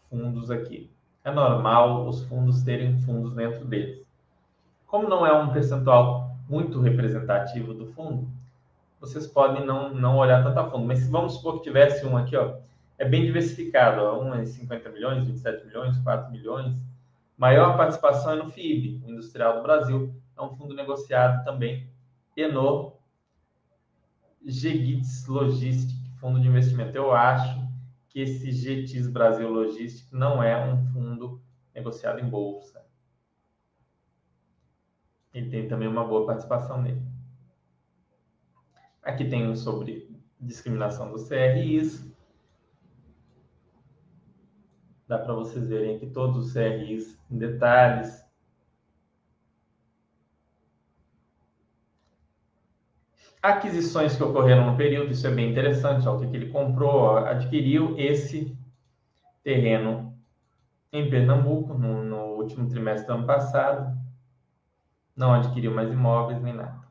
A: fundos aqui. É normal os fundos terem fundos dentro deles. Como não é um percentual muito representativo do fundo, vocês podem não, não olhar tanto a fundo. Mas vamos supor que tivesse um aqui, ó, é bem diversificado. Ó, um é 50 milhões, 27 milhões, 4 milhões. Maior participação é no FIB, Industrial do Brasil. É um fundo negociado também. E no GGITS Logistic, fundo de investimento. Eu acho que esse GTIS Brasil Logistic não é um fundo negociado em bolsa. Ele tem também uma boa participação nele. Aqui tem um sobre discriminação dos CRIs. Dá para vocês verem aqui todos os CRIs em detalhes. Aquisições que ocorreram no período, isso é bem interessante. Ó, o que, que ele comprou? Adquiriu esse terreno em Pernambuco no, no último trimestre do ano passado não adquiriu mais imóveis nem nada.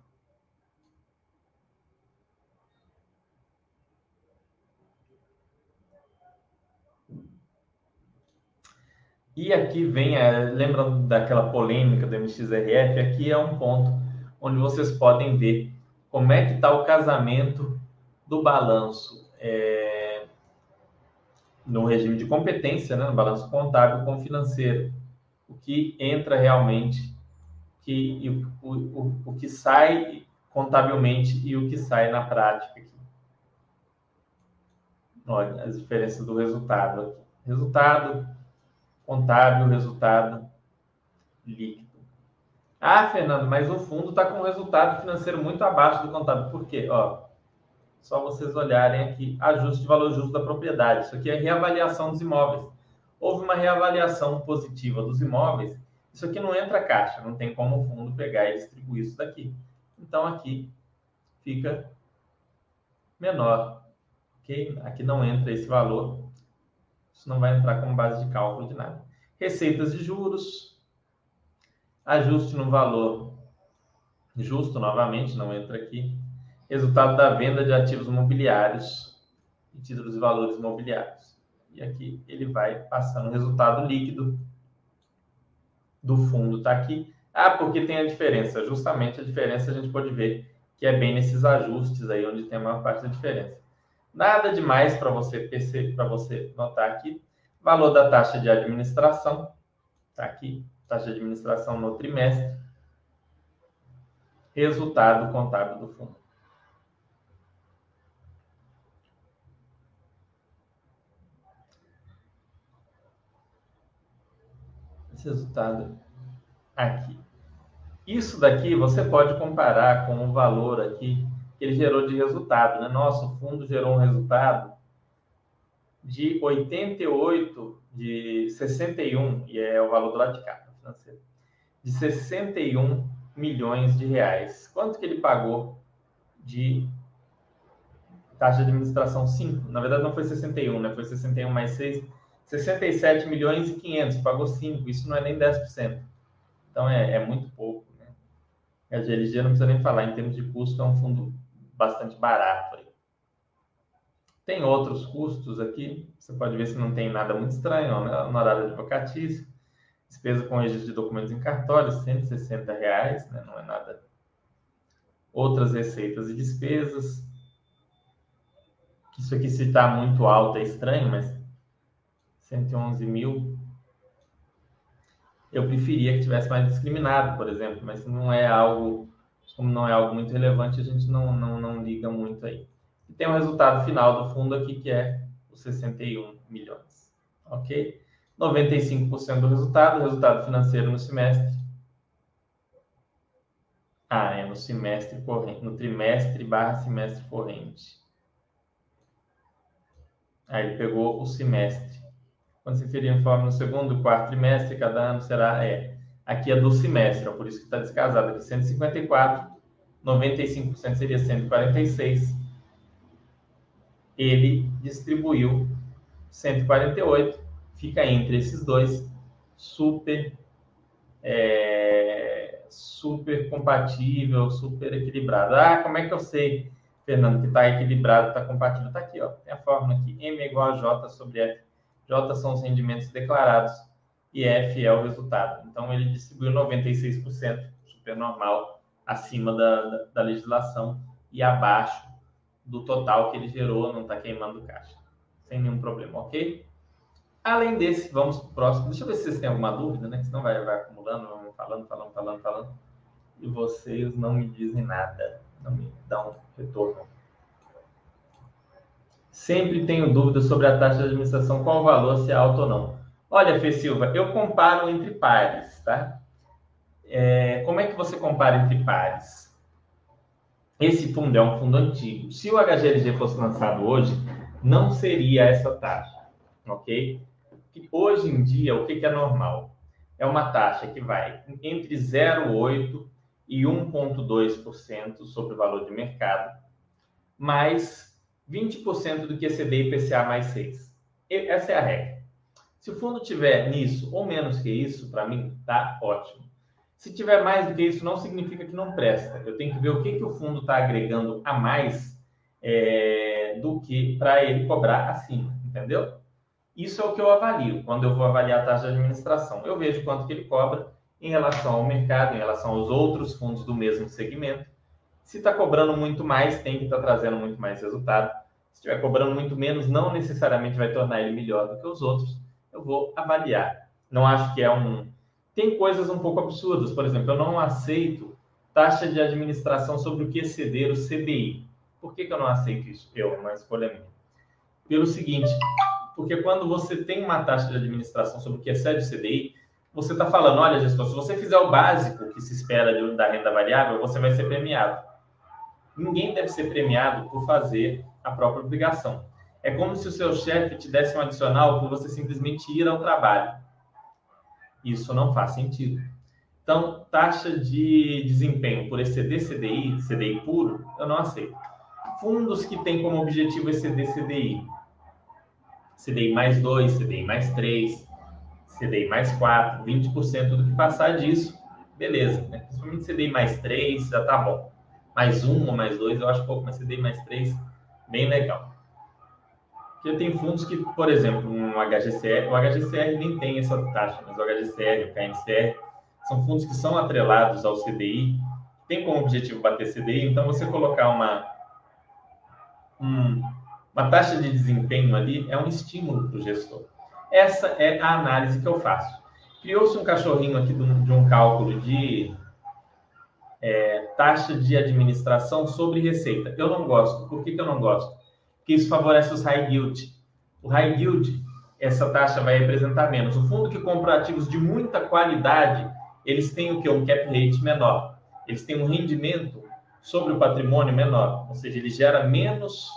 A: E aqui vem, é, lembrando daquela polêmica do MXRF, aqui é um ponto onde vocês podem ver como é que está o casamento do balanço é, no regime de competência, né, no balanço contábil com financeiro, o que entra realmente que, o, o, o que sai contabilmente e o que sai na prática. Aqui. Olha as diferenças do resultado. Resultado contábil, resultado líquido. Ah, Fernando, mas o fundo está com um resultado financeiro muito abaixo do contábil. Por quê? Ó, só vocês olharem aqui, ajuste de valor justo da propriedade. Isso aqui é reavaliação dos imóveis. Houve uma reavaliação positiva dos imóveis isso aqui não entra caixa, não tem como o fundo pegar e distribuir isso daqui. Então aqui fica menor, ok? Aqui não entra esse valor, isso não vai entrar como base de cálculo de nada. Receitas de juros, ajuste no valor justo, novamente, não entra aqui. Resultado da venda de ativos imobiliários e títulos de valores imobiliários. E aqui ele vai passando o resultado líquido do fundo está aqui. Ah, porque tem a diferença. Justamente a diferença a gente pode ver que é bem nesses ajustes aí onde tem a maior parte da diferença. Nada demais para você perceber, para você notar aqui. Valor da taxa de administração está aqui. Taxa de administração no trimestre, resultado contábil do fundo. Esse resultado aqui. Isso daqui você pode comparar com o valor aqui que ele gerou de resultado. Né? Nosso fundo gerou um resultado de 88, de 61, e é o valor do lado de cá, financeiro, de 61 milhões de reais. Quanto que ele pagou de taxa de administração? 5. Na verdade, não foi 61, né? Foi 61 mais 6. 67 milhões e 500. Pagou 5. Isso não é nem 10%. Então, é, é muito pouco. Né? A GLG não precisa nem falar. Em termos de custo, é um fundo bastante barato. Aí. Tem outros custos aqui. Você pode ver se não tem nada muito estranho. Né? No horário de advocatícia Despesa com registro de documentos em cartório, 160 reais, né? não é nada. Outras receitas e despesas. Isso aqui, se está muito alto, é estranho, mas 111 mil. Eu preferia que tivesse mais discriminado, por exemplo, mas não é algo, como não é algo muito relevante, a gente não, não, não liga muito aí. E tem o resultado final do fundo aqui, que é os 61 milhões. Ok? 95% do resultado, resultado financeiro no semestre. Ah, é no semestre corrente, no trimestre barra semestre corrente. Aí ele pegou o semestre. Quando se ferir informe no segundo quarto trimestre, cada ano será, é, aqui é do semestre, ó, por isso que está descasado aqui, 154, 95% seria 146. Ele distribuiu 148 fica entre esses dois, super, é, super compatível, super equilibrado. Ah, como é que eu sei, Fernando, que está equilibrado, está compatível? Está aqui, ó, tem a fórmula aqui, M igual a J sobre F. J são os rendimentos declarados e F é o resultado. Então, ele distribuiu 96%, super normal, acima da, da, da legislação e abaixo do total que ele gerou, não está queimando caixa. Sem nenhum problema, ok? Além desse, vamos para o próximo. Deixa eu ver se vocês têm alguma dúvida, né? Que senão vai, vai acumulando, vamos falando, falando, falando, falando. E vocês não me dizem nada, não me dão retorno. Sempre tenho dúvidas sobre a taxa de administração, qual o valor, se é alto ou não. Olha, Fê Silva, eu comparo entre pares, tá? É, como é que você compara entre pares? Esse fundo é um fundo antigo. Se o HGLG fosse lançado hoje, não seria essa taxa, ok? Que hoje em dia, o que, que é normal? É uma taxa que vai entre 0,8% e 1,2% sobre o valor de mercado, mais 20% do que CDI IPCA mais 6. Essa é a regra. Se o fundo tiver nisso ou menos que isso, para mim, tá ótimo. Se tiver mais do que isso, não significa que não presta. Eu tenho que ver o que, que o fundo está agregando a mais é, do que para ele cobrar acima, entendeu? Isso é o que eu avalio quando eu vou avaliar a taxa de administração. Eu vejo quanto que ele cobra em relação ao mercado, em relação aos outros fundos do mesmo segmento. Se está cobrando muito mais, tem que estar tá trazendo muito mais resultado. Se estiver cobrando muito menos, não necessariamente vai tornar ele melhor do que os outros. Eu vou avaliar. Não acho que é um. Tem coisas um pouco absurdas. Por exemplo, eu não aceito taxa de administração sobre o que exceder o CDI. Por que, que eu não aceito isso? Eu, uma escolha minha. Pelo seguinte, porque quando você tem uma taxa de administração sobre o que excede o CDI, você está falando, olha, gestor, se você fizer o básico que se espera de, da renda variável, você vai ser premiado. Ninguém deve ser premiado por fazer a própria obrigação. É como se o seu chefe te desse um adicional por você simplesmente ir ao trabalho. Isso não faz sentido. Então, taxa de desempenho por exceder CDI, CDI puro, eu não aceito. Fundos que têm como objetivo exceder CDI, CDI mais 2, CDI mais 3, CDI mais 4, 20% do que passar disso, beleza. Né? Principalmente CDI mais 3, já tá bom. Mais 1 ou mais 2, eu acho pouco, mas CDI mais 3, bem legal. Porque tem fundos que, por exemplo, um HGCR, o HGCR nem tem essa taxa, mas o HGCR, o KNCR, são fundos que são atrelados ao CDI, tem como objetivo bater CDI, então você colocar uma, um, uma taxa de desempenho ali é um estímulo para o gestor. Essa é a análise que eu faço. Criou-se um cachorrinho aqui de um, de um cálculo de é, taxa de administração sobre receita. Eu não gosto. Por que, que eu não gosto? Porque isso favorece os high yield. O high yield, essa taxa vai representar menos. O fundo que compra ativos de muita qualidade, eles têm o que? Um cap rate menor. Eles têm um rendimento sobre o patrimônio menor. Ou seja, ele gera menos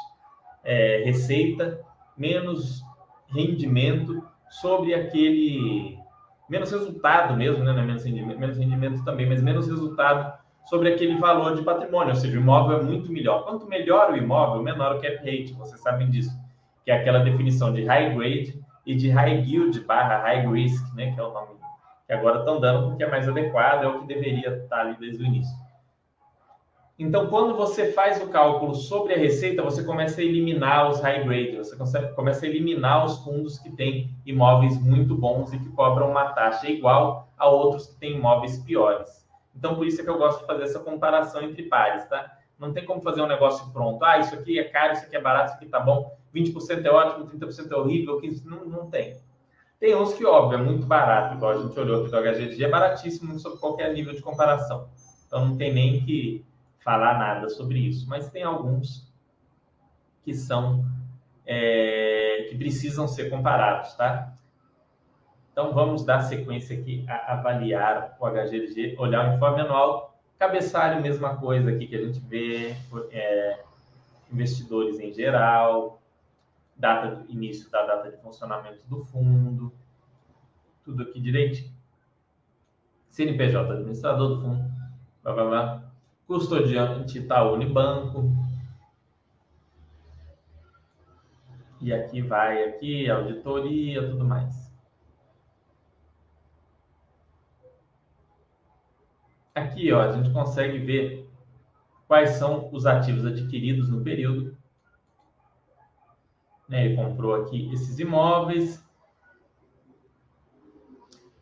A: é, receita, menos rendimento sobre aquele menos resultado mesmo, né? É menos rendimento, menos rendimento também, mas menos resultado sobre aquele valor de patrimônio, ou seja, o imóvel é muito melhor. Quanto melhor o imóvel, menor o cap rate, vocês sabem disso, que é aquela definição de high grade e de high yield barra high risk, né? Que é o nome que agora estão dando porque é mais adequado, é o que deveria estar ali desde o início. Então, quando você faz o cálculo sobre a receita, você começa a eliminar os high grade, você começa a eliminar os fundos que têm imóveis muito bons e que cobram uma taxa igual a outros que têm imóveis piores. Então, por isso é que eu gosto de fazer essa comparação entre pares, tá? Não tem como fazer um negócio pronto. Ah, isso aqui é caro, isso aqui é barato, isso aqui tá bom. 20% é ótimo, 30% é horrível, 15% não, não tem. Tem uns que, óbvio, é muito barato, igual a gente olhou aqui do HGG, é baratíssimo sob qualquer nível de comparação. Então, não tem nem que falar nada sobre isso, mas tem alguns que são é, que precisam ser comparados, tá? Então vamos dar sequência aqui a avaliar o HGLG, olhar o informe anual, cabeçalho, mesma coisa aqui que a gente vê, é, investidores em geral, data do início da data de funcionamento do fundo, tudo aqui direitinho. CNPJ, administrador do fundo, blá, blá, blá custodiante Itaú Unibanco. E aqui vai aqui auditoria, tudo mais. Aqui, ó, a gente consegue ver quais são os ativos adquiridos no período. Né, ele comprou aqui esses imóveis,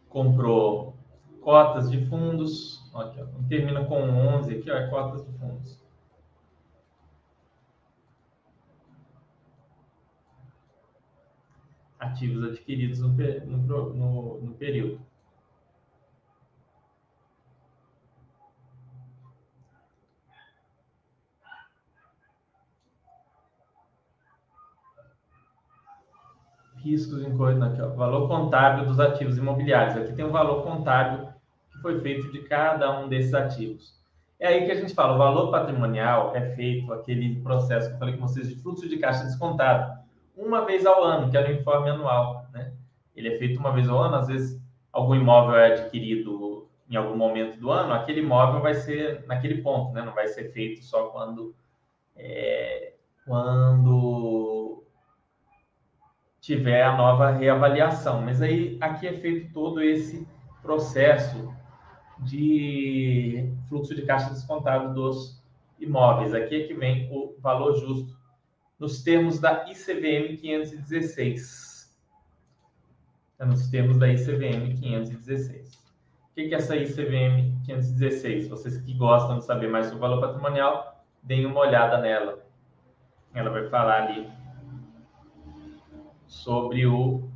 A: comprou cotas de fundos, Aqui, ó. Termina com 11 aqui, ó, é cotas de fundos. Ativos adquiridos no, no, no, no período. riscos incorridos aqui, ó, valor contábil dos ativos imobiliários. Aqui tem o valor contábil foi feito de cada um desses ativos. É aí que a gente fala, o valor patrimonial é feito, aquele processo que eu falei com vocês, de fluxo de caixa descontado, uma vez ao ano, que é o informe anual. Né? Ele é feito uma vez ao ano, às vezes algum imóvel é adquirido em algum momento do ano, aquele imóvel vai ser naquele ponto, né? não vai ser feito só quando, é, quando tiver a nova reavaliação. Mas aí aqui é feito todo esse processo de fluxo de caixa descontado dos imóveis. Aqui é que vem o valor justo nos termos da ICVM 516. É nos termos da ICVM 516. O que é essa ICVM 516? Vocês que gostam de saber mais sobre o valor patrimonial, deem uma olhada nela. Ela vai falar ali sobre o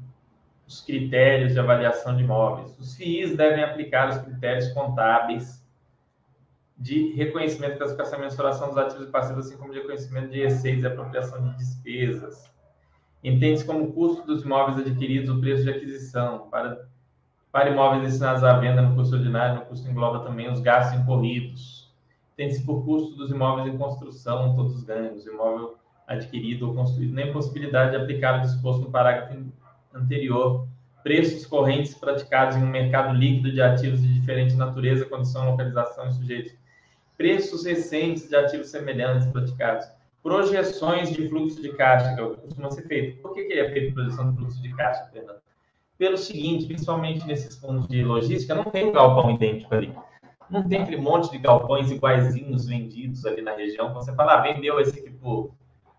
A: os critérios de avaliação de imóveis. Os FIIs devem aplicar os critérios contábeis de reconhecimento, classificação e mensuração dos ativos e passivos, assim como de reconhecimento de receitas e apropriação de despesas. Entende-se como custo dos imóveis adquiridos o preço de aquisição. Para, para imóveis destinados à venda no custo ordinário, no custo engloba também os gastos incorridos. Entende-se por custo dos imóveis em construção, todos os ganhos, imóvel adquirido ou construído, nem possibilidade de aplicar o disposto no parágrafo anterior, preços correntes praticados em um mercado líquido de ativos de diferente natureza, condição, localização e sujeitos, preços recentes de ativos semelhantes praticados, projeções de fluxo de caixa, que é o que costuma ser feito. Por que, que é feito projeção de fluxo de caixa, Fernando? Pelo seguinte, principalmente nesses fundos de logística, não tem um galpão idêntico ali. Não tem aquele monte de galpões iguaizinhos vendidos ali na região. Você fala, ah, vendeu esse aqui por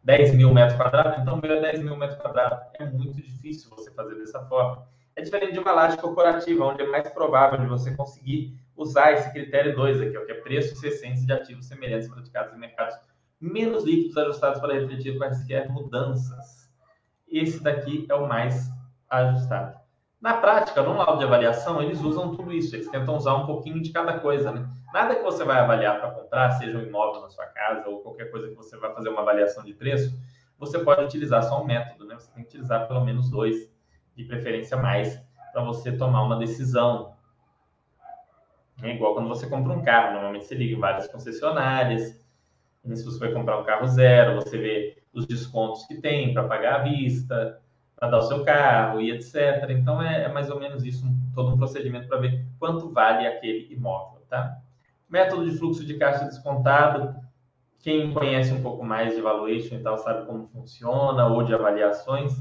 A: 10 mil metros quadrados, então veio 10 mil metros quadrados. É muito difícil você fazer dessa forma. É diferente de uma laje corporativa, onde é mais provável de você conseguir usar esse critério 2 aqui, que é preços recentes de ativos semelhantes praticados em mercados menos líquidos ajustados para refletir quaisquer mudanças. Esse daqui é o mais ajustado. Na prática, no laudo de avaliação, eles usam tudo isso, eles tentam usar um pouquinho de cada coisa, né? Nada que você vai avaliar para comprar, seja um imóvel na sua casa ou qualquer coisa que você vai fazer uma avaliação de preço, você pode utilizar só um método, né? Você tem que utilizar pelo menos dois, de preferência mais, para você tomar uma decisão. É igual quando você compra um carro, normalmente você liga em várias concessionárias, se você vai comprar um carro zero, você vê os descontos que tem para pagar à vista, para dar o seu carro e etc. Então é, é mais ou menos isso, um, todo um procedimento para ver quanto vale aquele imóvel, tá? Método de fluxo de caixa descontado. Quem conhece um pouco mais de valuation e tal sabe como funciona, ou de avaliações.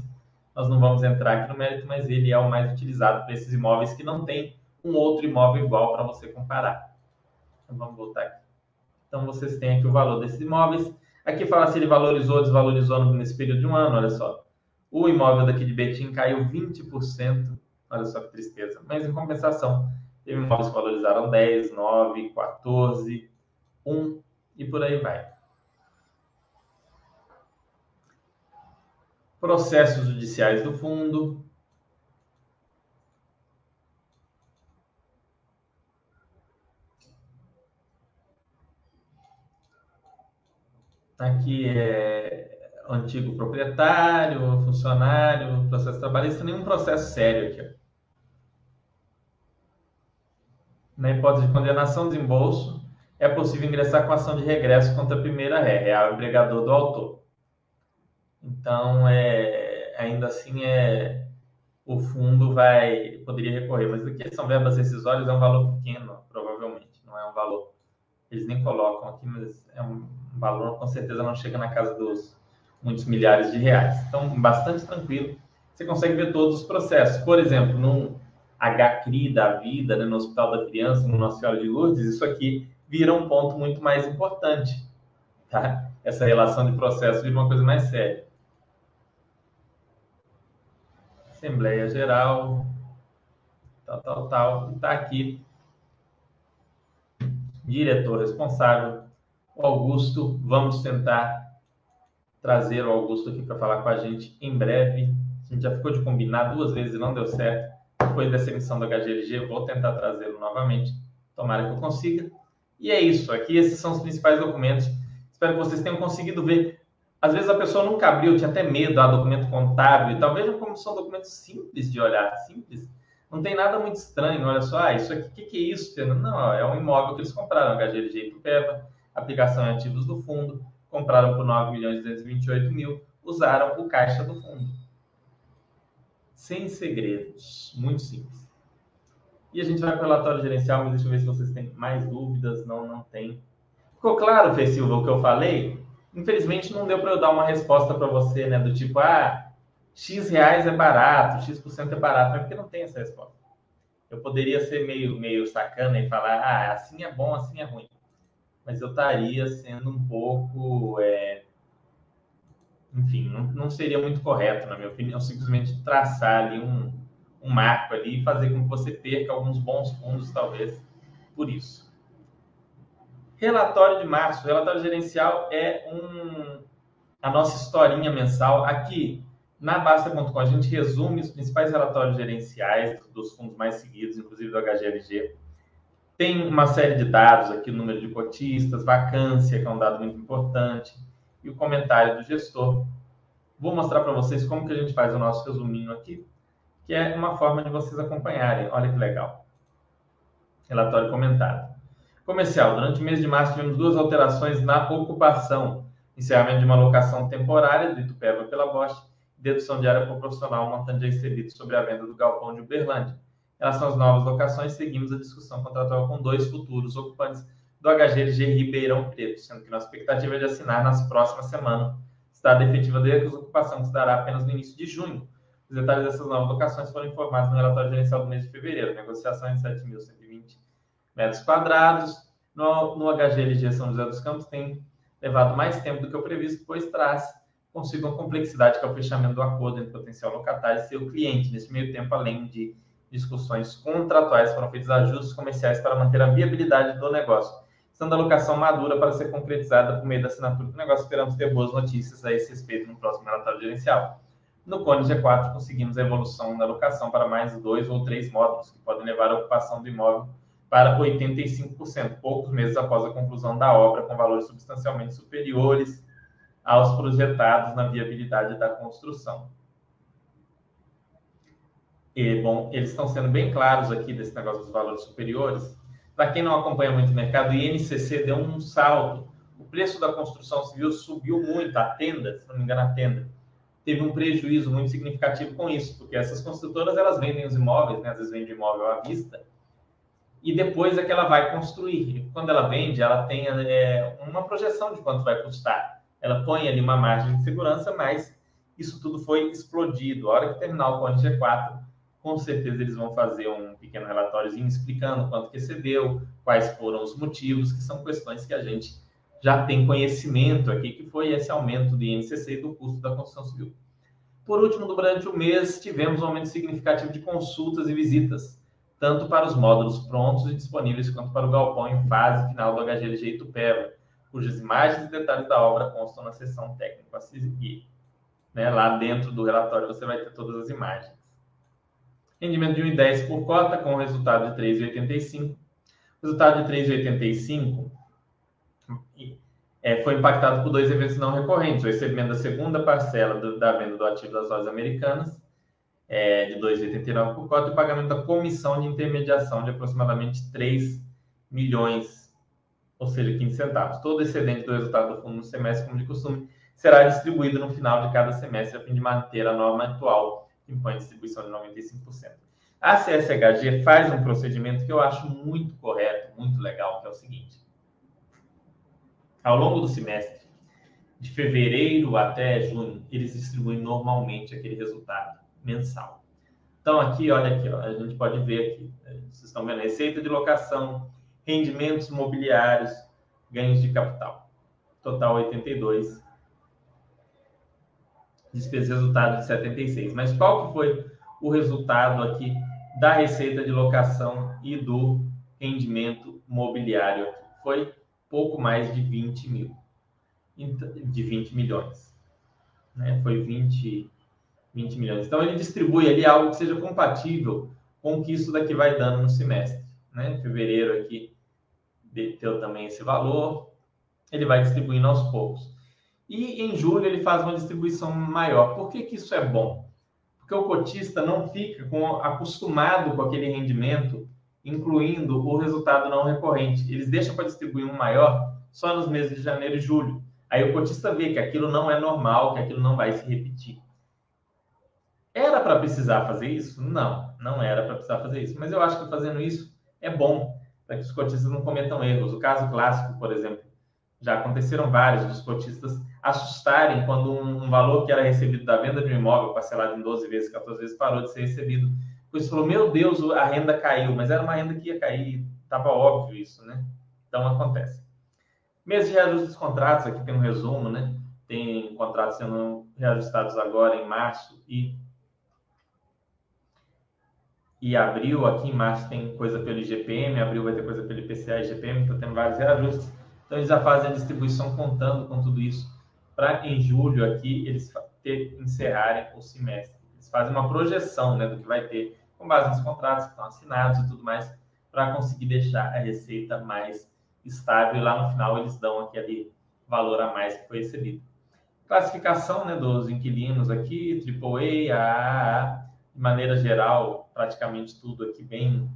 A: Nós não vamos entrar aqui no mérito, mas ele é o mais utilizado para esses imóveis que não tem um outro imóvel igual para você comparar. Então vamos voltar aqui. Então vocês têm aqui o valor desses imóveis. Aqui fala se ele valorizou ou desvalorizou nesse período de um ano, olha só. O imóvel daqui de Betim caiu 20%, olha só que tristeza. Mas em compensação, Teve imóveis que valorizaram 10, 9, 14, 1 e por aí vai. Processos judiciais do fundo. Aqui é antigo proprietário, funcionário, processo trabalhista, nenhum processo sério aqui. na hipótese de condenação, desembolso, é possível ingressar com ação de regresso contra a primeira ré, real empregador do autor. Então, é, ainda assim, é, o fundo vai poderia recorrer, mas aqui são verbas rescisórias, é um valor pequeno, provavelmente, não é um valor. Eles nem colocam aqui, mas é um valor, com certeza não chega na casa dos muitos milhares de reais. Então, bastante tranquilo. Você consegue ver todos os processos. Por exemplo, num, HCRI da vida, né, no Hospital da Criança, no Nossa Senhora de Lourdes, isso aqui vira um ponto muito mais importante, tá? Essa relação de processo vira uma coisa mais séria. Assembleia Geral, tal, tal, tal, está aqui. Diretor responsável, Augusto, vamos tentar trazer o Augusto aqui para falar com a gente em breve. A gente já ficou de combinar duas vezes e não deu certo depois dessa emissão do HGLG, vou tentar trazê-lo novamente. Tomara que eu consiga. E é isso. Aqui esses são os principais documentos. Espero que vocês tenham conseguido ver. Às vezes a pessoa nunca abriu, tinha até medo, ah, documento contábil e tal. Vejam como são documentos simples de olhar, simples. Não tem nada muito estranho. Olha só, ah, isso aqui, o que, que, é isso, Fernando? Não, é um imóvel que eles compraram, HGLG e Tupeva, aplicação em ativos do fundo, compraram por 9 milhões 228 mil, usaram o caixa do fundo sem segredos, muito simples. E a gente vai para o relatório gerencial, mas deixa eu ver se vocês têm mais dúvidas. Não, não tem. Ficou claro, Fê Silva, o que eu falei? Infelizmente não deu para eu dar uma resposta para você, né? Do tipo, ah, X reais é barato, X% é barato, mas porque não tem essa resposta. Eu poderia ser meio, meio sacana e falar, ah, assim é bom, assim é ruim. Mas eu estaria sendo um pouco é, enfim, não, não, seria muito correto, na minha opinião, simplesmente traçar ali um, um marco ali e fazer com que você perca alguns bons fundos, talvez, por isso. Relatório de março. Relatório gerencial é um, a nossa historinha mensal. Aqui, na Basta.com, a gente resume os principais relatórios gerenciais dos fundos mais seguidos, inclusive do HGLG. Tem uma série de dados aqui, número de cotistas, vacância, que é um dado muito importante, e o comentário do gestor. Vou mostrar para vocês como que a gente faz o nosso resuminho aqui, que é uma forma de vocês acompanharem. Olha que legal. Relatório comentado. Comercial. Durante o mês de março tivemos duas alterações na ocupação. Encerramento de uma locação temporária do Itupeva pela Bosch dedução de área por profissional montante recebido sobre a venda do galpão de Uberlândia. Em relação às novas locações, seguimos a discussão contratual com dois futuros ocupantes do HGLG Ribeirão Preto, sendo que nossa expectativa é de assinar nas próximas semanas. Estado efetiva de ocupação que se dará apenas no início de junho. Os detalhes dessas novas locações foram informados no relatório gerencial do mês de fevereiro. Negociação de 7.120 metros quadrados. No, no HGLG São José dos Campos tem levado mais tempo do que o previsto, pois traz consigo a complexidade que é o fechamento do acordo entre o potencial locatário e seu cliente. Nesse meio tempo, além de discussões contratuais, foram feitos ajustes comerciais para manter a viabilidade do negócio estando a locação madura para ser concretizada por meio da assinatura do negócio. Esperamos ter boas notícias a esse respeito no próximo relatório gerencial. No Cone G4, conseguimos a evolução da locação para mais dois ou três módulos, que podem levar a ocupação do imóvel para 85%, poucos meses após a conclusão da obra, com valores substancialmente superiores aos projetados na viabilidade da construção. E, bom, eles estão sendo bem claros aqui desse negócio dos valores superiores. Para quem não acompanha muito o mercado, o INCC deu um salto. O preço da construção civil subiu muito, a tenda, se não me engano, a tenda teve um prejuízo muito significativo com isso, porque essas construtoras elas vendem os imóveis, né? às vezes vendem imóvel à vista, e depois é que ela vai construir. E quando ela vende, ela tem é, uma projeção de quanto vai custar. Ela põe ali uma margem de segurança, mas isso tudo foi explodido. A hora que terminar o Cone G4, com certeza eles vão fazer um pequeno relatóriozinho explicando quanto que excedeu, quais foram os motivos, que são questões que a gente já tem conhecimento aqui, que foi esse aumento do INCC e do custo da construção civil. Por último, durante o mês, tivemos um aumento significativo de consultas e visitas, tanto para os módulos prontos e disponíveis, quanto para o galpão em fase final do HGLG Itupeva, cujas imagens e detalhes da obra constam na seção técnica a seguir. Né? Lá dentro do relatório você vai ter todas as imagens. Rendimento de 1,10 por cota, com resultado de 3,85. Resultado de 3,85 é, foi impactado por dois eventos não recorrentes: o recebimento da segunda parcela do, da venda do ativo das lojas americanas, é, de 2,89 por cota, e o pagamento da comissão de intermediação de aproximadamente 3 milhões, ou seja, 15 centavos. Todo excedente do resultado do fundo no semestre, como de costume, será distribuído no final de cada semestre, a fim de manter a norma atual, impõe distribuição de 95%. A CSHG faz um procedimento que eu acho muito correto, muito legal, que é o seguinte ao longo do semestre, de fevereiro até junho, eles distribuem normalmente aquele resultado mensal. Então, aqui, olha aqui, ó, a gente pode ver aqui, né, vocês estão vendo, receita de locação, rendimentos imobiliários, ganhos de capital. Total 82. Despesa resultado de 76. Mas qual que foi o resultado aqui da receita de locação e do rendimento imobiliário? Foi pouco mais de 20 mil, de 20 milhões. Né? Foi 20, 20 milhões. Então, ele distribui ali algo que seja compatível com o que isso daqui vai dando no semestre. Né? Fevereiro aqui deu também esse valor, ele vai distribuindo aos poucos. E em julho ele faz uma distribuição maior. Por que, que isso é bom? Porque o cotista não fica com, acostumado com aquele rendimento incluindo o resultado não recorrente. Eles deixam para distribuir um maior só nos meses de janeiro e julho. Aí o cotista vê que aquilo não é normal, que aquilo não vai se repetir. Era para precisar fazer isso? Não, não era para precisar fazer isso. Mas eu acho que fazendo isso é bom para que os cotistas não cometam erros. O caso clássico, por exemplo, já aconteceram vários dos cotistas assustarem quando um, valor que era recebido da venda de um imóvel parcelado em 12 vezes, 14 vezes, parou de ser recebido você falou, meu Deus, a renda caiu, mas era uma renda que ia cair, estava óbvio isso, né? Então acontece. Mês de reajuste dos contratos, aqui tem um resumo, né? Tem contratos sendo reajustados agora em março e e abril, aqui em março tem coisa pelo IGPM, abril vai ter coisa pelo IPCA e IGPM, então tem vários reajustes. Então eles já fazem a distribuição contando com tudo isso para em julho aqui eles ter, encerrarem o semestre. Eles fazem uma projeção né, do que vai ter, com base nos contratos que estão assinados e tudo mais, para conseguir deixar a receita mais estável. E lá no final eles dão aquele valor a mais que foi recebido. Classificação né, dos inquilinos aqui, AAA, AAA, de maneira geral, praticamente tudo aqui bem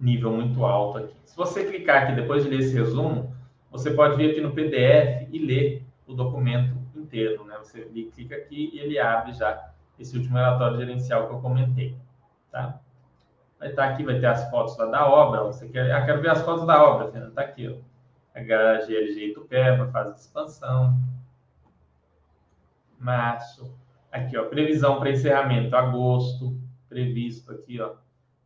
A: nível muito alto aqui. Se você clicar aqui depois de ler esse resumo, você pode vir aqui no PDF e ler o documento inteiro, né? Você clica aqui e ele abre já esse último relatório gerencial que eu comentei, tá? Vai estar tá aqui, vai ter as fotos lá da obra. Você quer, ah, quero ver as fotos da obra, Fernando. Está aqui, ó. HGLG Itupeva, fase de expansão. Março. Aqui, ó, previsão para encerramento, agosto, previsto aqui, ó,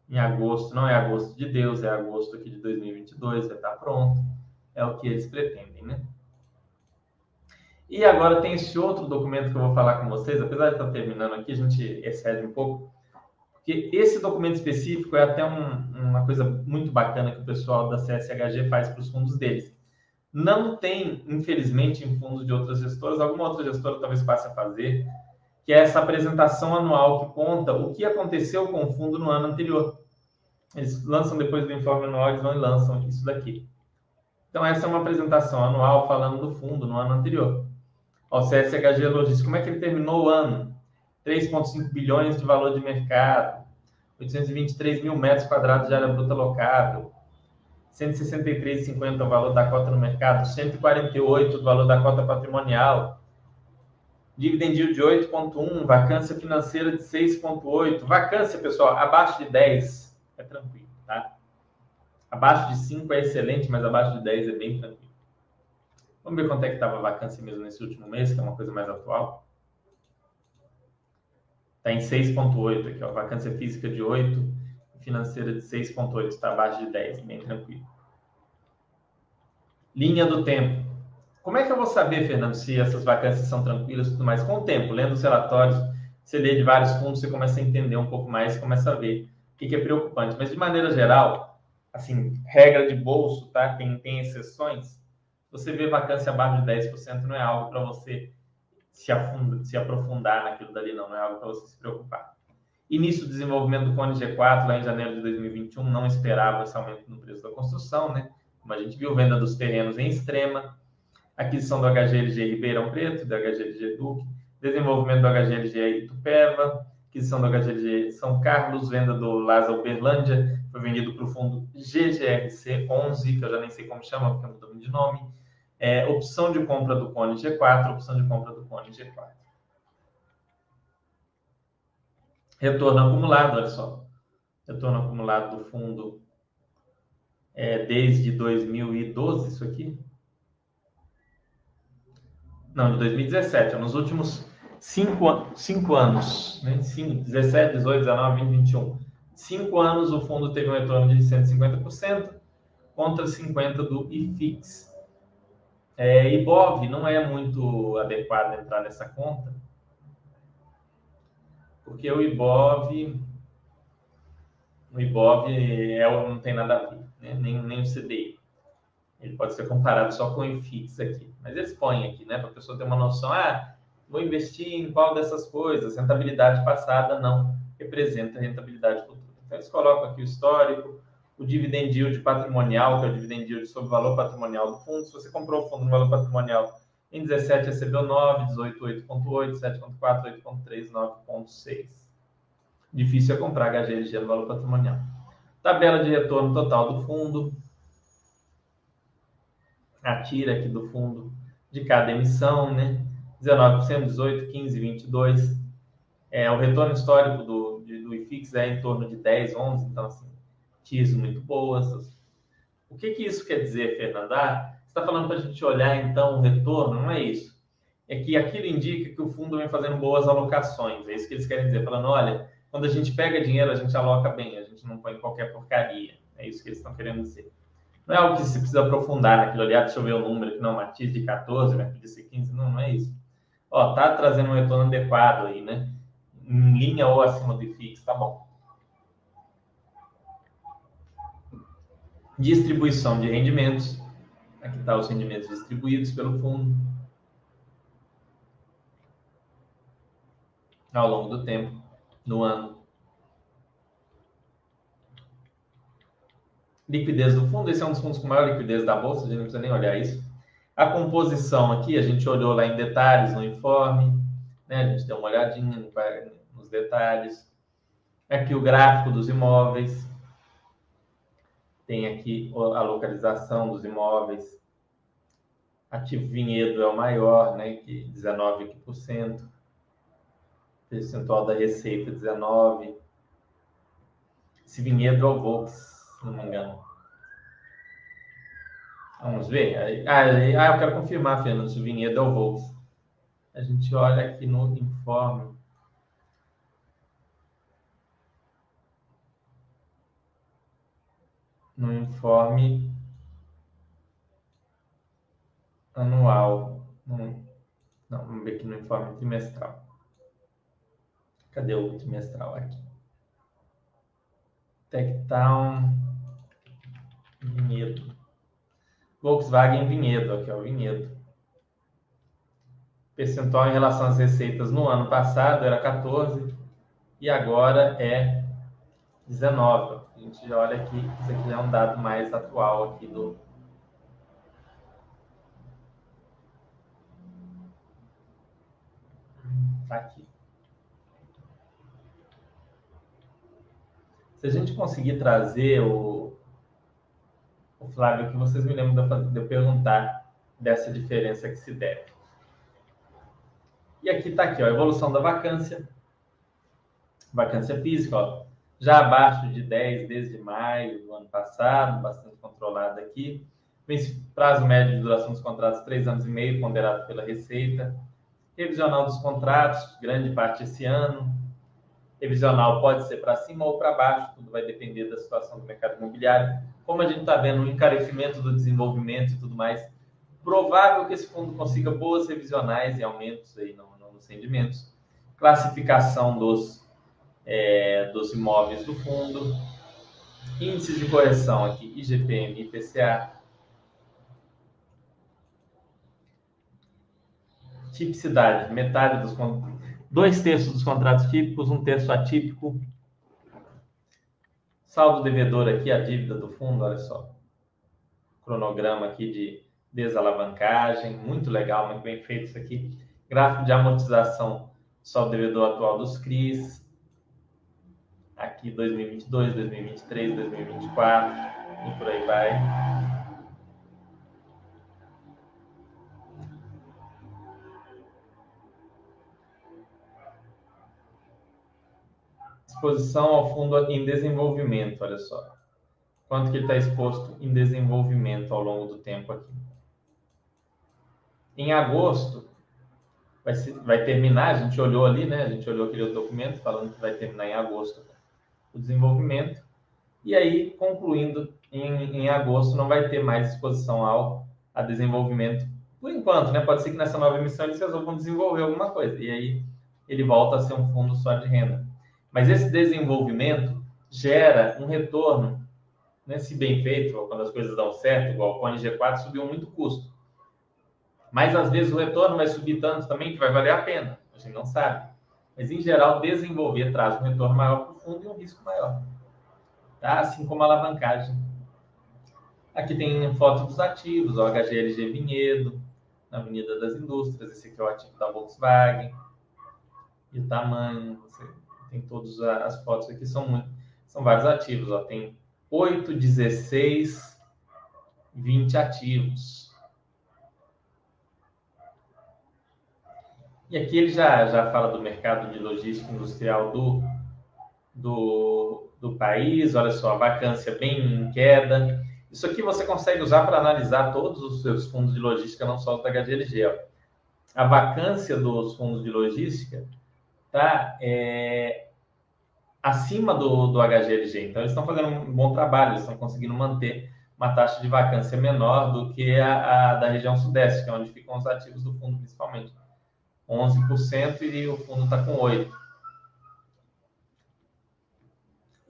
A: em agosto. Não é agosto de Deus, é agosto aqui de 2022, vai estar tá pronto. É o que eles pretendem, né? E agora tem esse outro documento que eu vou falar com vocês, apesar de estar terminando aqui, a gente excede um pouco, porque esse documento específico é até um, uma coisa muito bacana que o pessoal da CSHG faz para os fundos deles. Não tem, infelizmente, em fundos de outras gestoras, alguma outra gestora talvez passe a fazer, que é essa apresentação anual que conta o que aconteceu com o fundo no ano anterior. Eles lançam depois do informe anual, eles vão e lançam isso daqui. Então, essa é uma apresentação anual falando do fundo no ano anterior. O CSHG Logística, como é que ele terminou o ano? 3,5 bilhões de valor de mercado, 823 mil metros quadrados de área bruta locável, 163,50 o valor da cota no mercado, 148 o valor da cota patrimonial, dividend yield de 8,1, vacância financeira de 6,8, vacância, pessoal, abaixo de 10 é tranquilo, tá? Abaixo de 5 é excelente, mas abaixo de 10 é bem tranquilo. Vamos ver quanto é que estava a vacância mesmo nesse último mês, que é uma coisa mais atual. Está em 6,8 aqui, ó, vacância física de 8 financeira de 6,8, está abaixo de 10, bem tranquilo. Linha do tempo. Como é que eu vou saber, Fernando, se essas vacâncias são tranquilas e tudo mais? Com o tempo, lendo os relatórios, você lê de vários fundos, você começa a entender um pouco mais, começa a ver o que, que é preocupante. Mas, de maneira geral, assim, regra de bolso, tá? Tem, tem exceções. Você vê vacância abaixo de 10%, não é algo para você se, se aprofundar naquilo dali, não. Não é algo para você se preocupar. Início do desenvolvimento do Cone G4, lá em janeiro de 2021, não esperava esse aumento no preço da construção, né? Como a gente viu, venda dos terrenos em extrema, aquisição do HGLG Ribeirão Preto, do HGLG Duque, desenvolvimento do HGLG Itupeva, aquisição do HGLG São Carlos, venda do Lasa Uberlândia, foi vendido para o fundo GGRC 11, que eu já nem sei como chama, porque mudou de nome. É, opção de compra do Cone G4, opção de compra do Cone G4. Retorno acumulado, olha só. Retorno acumulado do fundo é, desde 2012, isso aqui. Não, de 2017, é nos últimos cinco, anos, né? Cinco, 17, 18, 19, 20, 21. Cinco anos o fundo teve um retorno de 150% contra 50% do IFIX. É, IBOV não é muito adequado entrar nessa conta, porque o IBOV, o IBOV é, não tem nada a ver, né? nem, nem o CDI. Ele pode ser comparado só com o IFIX aqui. Mas eles põem aqui, né? Para a pessoa ter uma noção, ah, vou investir em qual dessas coisas? Rentabilidade passada não representa rentabilidade futura. Então, eles colocam aqui o histórico, o dividend yield patrimonial, que é o dividend yield sobre o valor patrimonial do fundo. Se você comprou o fundo no valor patrimonial em 17 recebeu 9, 18, 8.8, 7.4, 8.3, 9.6. Difícil é comprar HGLG no valor patrimonial. Tabela de retorno total do fundo. A tira aqui do fundo de cada emissão, né? 19%, 18, 15, 22. É, o retorno histórico do, do IFIX é em torno de 10, 11, então, assim, TIs muito boas. O que, que isso quer dizer, Fernanda? Ah, está falando para a gente olhar, então, o retorno? Não é isso. É que aquilo indica que o fundo vem fazendo boas alocações. É isso que eles querem dizer. Falando, olha, quando a gente pega dinheiro, a gente aloca bem. A gente não põe qualquer porcaria. É isso que eles estão querendo dizer. Não é algo que se precisa aprofundar naquilo ali. Ah, deixa eu ver o número aqui. Não, Matiz de 14, Matiz de ser 15. Não, não é isso. Ó, tá trazendo um retorno adequado aí, né? Em linha ou acima do IFIX, tá bom. Distribuição de rendimentos. Aqui está os rendimentos distribuídos pelo fundo. Ao longo do tempo, no ano. Liquidez do fundo. Esse é um dos fundos com maior liquidez da bolsa, a gente não precisa nem olhar isso. A composição aqui, a gente olhou lá em detalhes no informe, né? a gente deu uma olhadinha nos detalhes. Aqui o gráfico dos imóveis tem aqui a localização dos imóveis. Ativo Vinhedo é o maior, né, que 19%. Percentual da receita 19. Esse Vinhedo é o Volks, se não me engano. Vamos ver. Ah, ah eu quero confirmar, Fernando, se Vinhedo é o Volks. A gente olha aqui no informe. No informe anual. Não, não, vamos ver aqui no informe trimestral. Cadê o trimestral aqui? Tectown Vinhedo. Volkswagen Vinhedo, aqui é o Vinhedo. percentual em relação às receitas no ano passado era 14 e agora é 19. A gente já olha aqui, isso aqui já é um dado mais atual aqui do tá aqui. Se a gente conseguir trazer o, o Flávio, que vocês me lembram de eu perguntar dessa diferença que se deve. E aqui está aqui, ó, a evolução da vacância. Vacância física, ó, já abaixo de 10 desde maio do ano passado, bastante controlada aqui. Prazo médio de duração dos contratos, 3 anos e meio, ponderado pela Receita. Revisional dos contratos, grande parte esse ano. Revisional pode ser para cima ou para baixo, tudo vai depender da situação do mercado imobiliário. Como a gente está vendo um encarecimento do desenvolvimento e tudo mais, provável que esse fundo consiga boas revisionais e aumentos aí no, no, nos rendimentos. Classificação dos, é, dos imóveis do fundo. Índices de correção aqui, IGPM e IPCA. Tipicidade, metade dos dois terços dos contratos típicos, um terço atípico. Saldo devedor aqui, a dívida do fundo, olha só. Cronograma aqui de desalavancagem, muito legal, muito bem feito isso aqui. Gráfico de amortização só devedor atual dos CRIs. Aqui 2022, 2023, 2024 e por aí vai. Exposição ao fundo em desenvolvimento, olha só. Quanto que ele está exposto em desenvolvimento ao longo do tempo aqui. Em agosto, vai, se, vai terminar, a gente olhou ali, né? A gente olhou aquele documento falando que vai terminar em agosto o desenvolvimento. E aí, concluindo em, em agosto, não vai ter mais exposição ao a desenvolvimento por enquanto, né? Pode ser que nessa nova emissão eles resolvam desenvolver alguma coisa. E aí ele volta a ser um fundo só de renda. Mas esse desenvolvimento gera um retorno, né? se bem feito, quando as coisas dão certo, igual o Cone G4 subiu muito custo. Mas às vezes o retorno vai subir tanto também que vai valer a pena. A gente não sabe. Mas em geral, desenvolver traz um retorno maior para o fundo e um risco maior. Tá? Assim como a alavancagem. Aqui tem foto dos ativos, o HGLG Vinhedo, na Avenida das Indústrias. Esse aqui é o ativo da Volkswagen. E o tamanho, você tem todas as fotos aqui, são, muito, são vários ativos. Ó. Tem 8, 16, 20 ativos. E aqui ele já, já fala do mercado de logística industrial do, do, do país. Olha só, a vacância bem em queda. Isso aqui você consegue usar para analisar todos os seus fundos de logística, não só os da HGLG. Ó. A vacância dos fundos de logística tá é, acima do, do HGLG. Então, eles estão fazendo um bom trabalho, estão conseguindo manter uma taxa de vacância menor do que a, a da região sudeste, que é onde ficam os ativos do fundo, principalmente. 11% e o fundo está com 8%.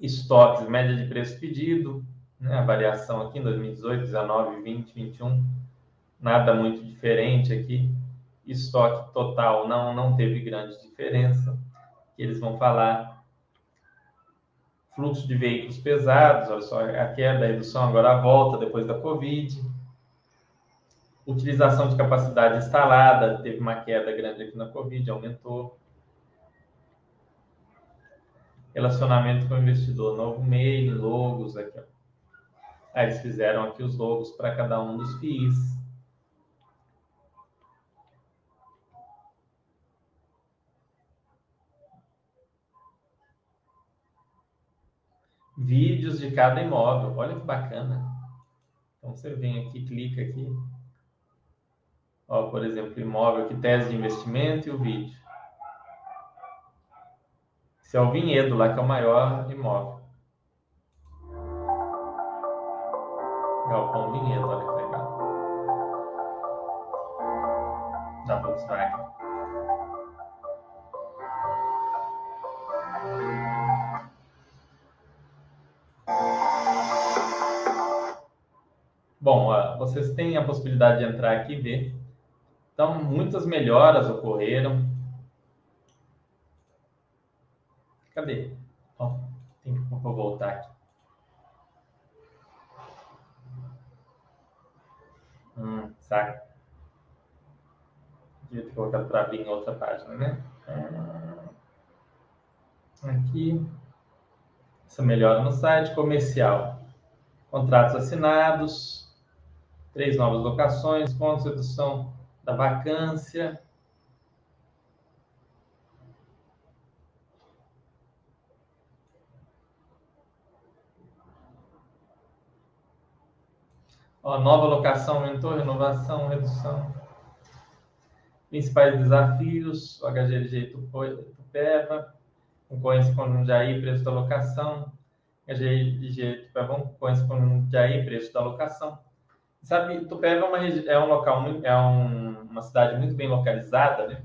A: Estoques, média de preço pedido, né? a variação aqui em 2018, 19, 20, 21, nada muito diferente aqui. Estoque total não, não teve grande diferença. Eles vão falar fluxo de veículos pesados, olha só, a queda, a redução, agora a volta depois da Covid Utilização de capacidade instalada, teve uma queda grande aqui na Covid, aumentou. Relacionamento com o investidor, novo mail, logos aqui. Ó. Aí eles fizeram aqui os logos para cada um dos FIIs. Vídeos de cada imóvel. Olha que bacana. Então você vem aqui, clica aqui. Ó, por exemplo, imóvel aqui, tese de investimento e o vídeo. Esse é o Vinhedo lá, que é o maior imóvel. Galpão Vinhedo, olha que legal. Da Volkswagen. Bom, vocês têm a possibilidade de entrar aqui e ver Então, muitas melhoras ocorreram. Cadê? Oh, tem que voltar aqui. Hum, saca. Devia ter colocado para abrir em outra página, né? Aqui. Essa melhora no site comercial. Contratos assinados. Três novas locações. Pontos redução da vacância. Ó, nova locação aumentou, renovação, redução. Principais desafios, o HGLG Tupéva, concorrência com Jundiaí, preço da locação. HGLG Tupéva, concorrência com Jundiaí, preço da locação. Sabe, Tupéva é, uma, é um local, é um, uma cidade muito bem localizada, né?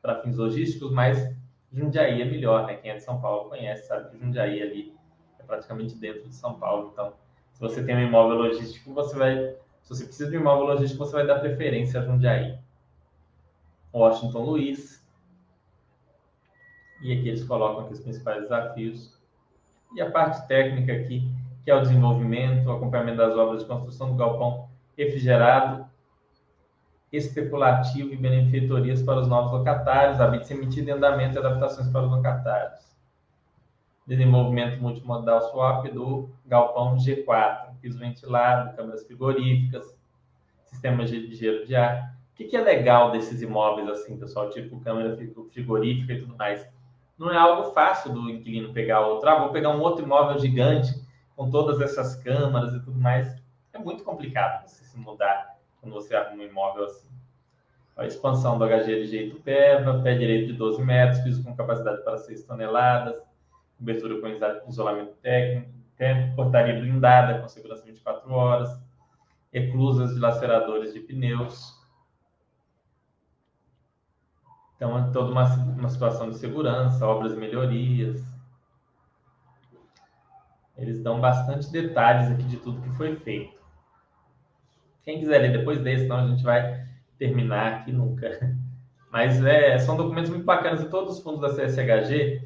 A: Para fins logísticos, mas Jundiaí é melhor, né? Quem é de São Paulo conhece, sabe que Jundiaí ali é praticamente dentro de São Paulo, então se você tem um imóvel logístico, você vai. Se você precisa de um imóvel logístico, você vai dar preferência a Jundiaí. Washington Luiz. E aqui eles colocam aqui os principais desafios. E a parte técnica aqui, que é o desenvolvimento, o acompanhamento das obras de construção do galpão refrigerado, especulativo e benefeitorias para os novos locatários, habites emitido em andamento e adaptações para os locatários desenvolvimento multimodal swap do galpão G4, piso ventilado, câmeras frigoríficas, sistemas de gelo de ar. O que, que é legal desses imóveis assim, pessoal, tipo câmera frigorífica e tudo mais? Não é algo fácil do inquilino pegar outro. Ah, vou pegar um outro imóvel gigante com todas essas câmaras e tudo mais. É muito complicado você se mudar quando você arruma um imóvel assim. A expansão do HGLG Itupeva, pé direito de 12 metros, piso com capacidade para 6 toneladas, cobertura com isolamento técnico, portaria blindada com segurança 24 horas, eclusas dilaceradores de pneus. Então, é toda uma, uma situação de segurança, obras e melhorias. Eles dão bastante detalhes aqui de tudo que foi feito. Quem quiser ler depois desse, senão a gente vai terminar aqui nunca. Mas é, são documentos muito bacanas e todos os fundos da CSHG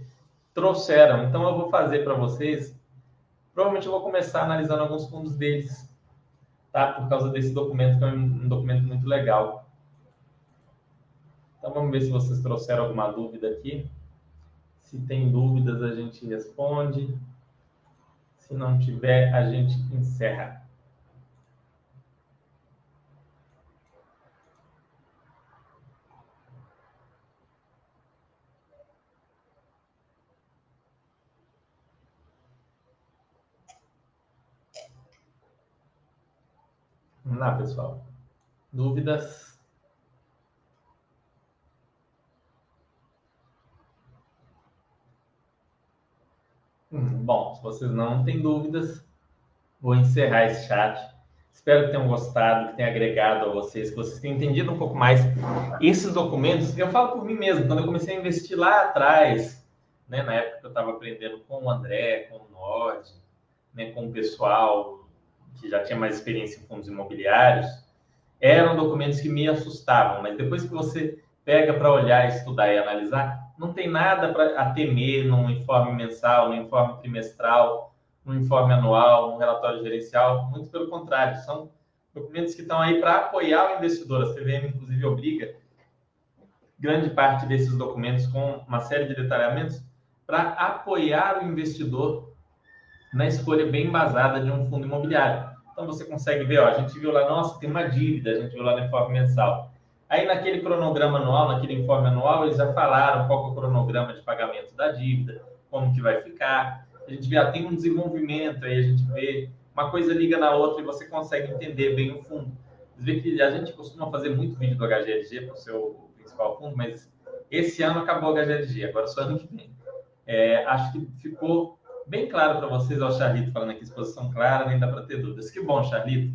A: trouxeram. Então eu vou fazer para vocês. Provavelmente eu vou começar analisando alguns fundos deles, tá? Por causa desse documento que é um documento muito legal. Então vamos ver se vocês trouxeram alguma dúvida aqui. Se tem dúvidas a gente responde. Se não tiver, a gente encerra. Vamos lá, pessoal. Dúvidas? Hum, bom, se vocês não têm dúvidas, vou encerrar esse chat. Espero que tenham gostado, que tenha agregado a vocês, que vocês tenham entendido um pouco mais esses documentos. Eu falo por mim mesmo, quando eu comecei a investir lá atrás, né, na época que eu estava aprendendo com o André, com o Nord, né, com o pessoal que já tinha mais experiência em fundos imobiliários, eram documentos que me assustavam, mas depois que você pega para olhar, estudar e analisar, não tem nada para temer num informe mensal, num informe trimestral, num informe anual, num relatório gerencial, muito pelo contrário, são documentos que estão aí para apoiar o investidor. A CVM, inclusive, obriga grande parte desses documentos com uma série de detalhamentos para apoiar o investidor na escolha bem embasada de um fundo imobiliário. Então você consegue ver, ó, a gente viu lá, nossa, tem uma dívida, a gente viu lá no informe mensal. Aí naquele cronograma anual, naquele informe anual, eles já falaram qual é o cronograma de pagamento da dívida, como que vai ficar. A gente vê, ah, tem um desenvolvimento, aí a gente vê uma coisa liga na outra e você consegue entender bem o fundo. Você vê que a gente costuma fazer muito vídeo do HGLG para o seu principal fundo, mas esse ano acabou o HGLG, agora só ano que vem. É, acho que ficou bem claro para vocês, ó, o Charlito falando aqui, exposição clara, nem dá para ter dúvidas. Que bom, Charlito.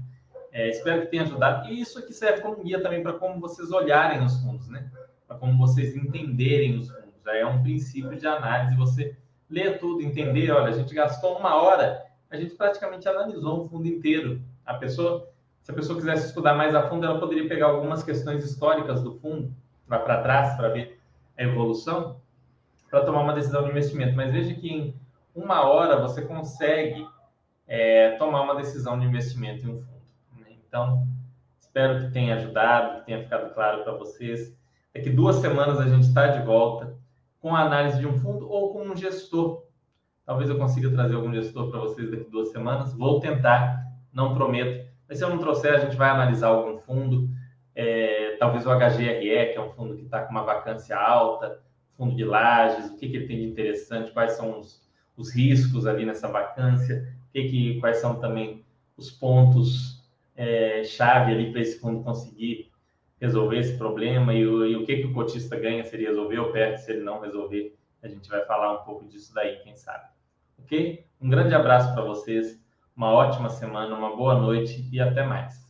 A: É, espero que tenha ajudado. E isso aqui serve como guia também para como vocês olharem os fundos, né? Para como vocês entenderem os fundos. É um princípio de análise. Você ler tudo, entender. Olha, a gente gastou uma hora, a gente praticamente analisou um fundo inteiro. A pessoa Se a pessoa quisesse estudar mais a fundo, ela poderia pegar algumas questões históricas do fundo, lá para trás, para ver a evolução, para tomar uma decisão de investimento. Mas veja que em uma hora você consegue é, tomar uma decisão de investimento em um fundo. Né? Então, espero que tenha ajudado, que tenha ficado claro para vocês. Daqui duas semanas a gente está de volta com a análise de um fundo ou com um gestor. Talvez eu consiga trazer algum gestor para vocês daqui duas semanas. Vou tentar, não prometo. Mas se eu não trouxer, a gente vai analisar algum fundo. É, talvez o HGRE, que é um fundo que está com uma vacância alta, fundo de lajes, o que, que ele tem de interessante, quais são os, os riscos ali nessa vacância, que que, quais são também os pontos é, chave ali para esse fundo conseguir resolver esse problema e o, e o que, que o cotista ganha se ele resolver ou perde se ele não resolver. A gente vai falar um pouco disso daí, quem sabe. Ok? Um grande abraço para vocês, uma ótima semana, uma boa noite e até mais.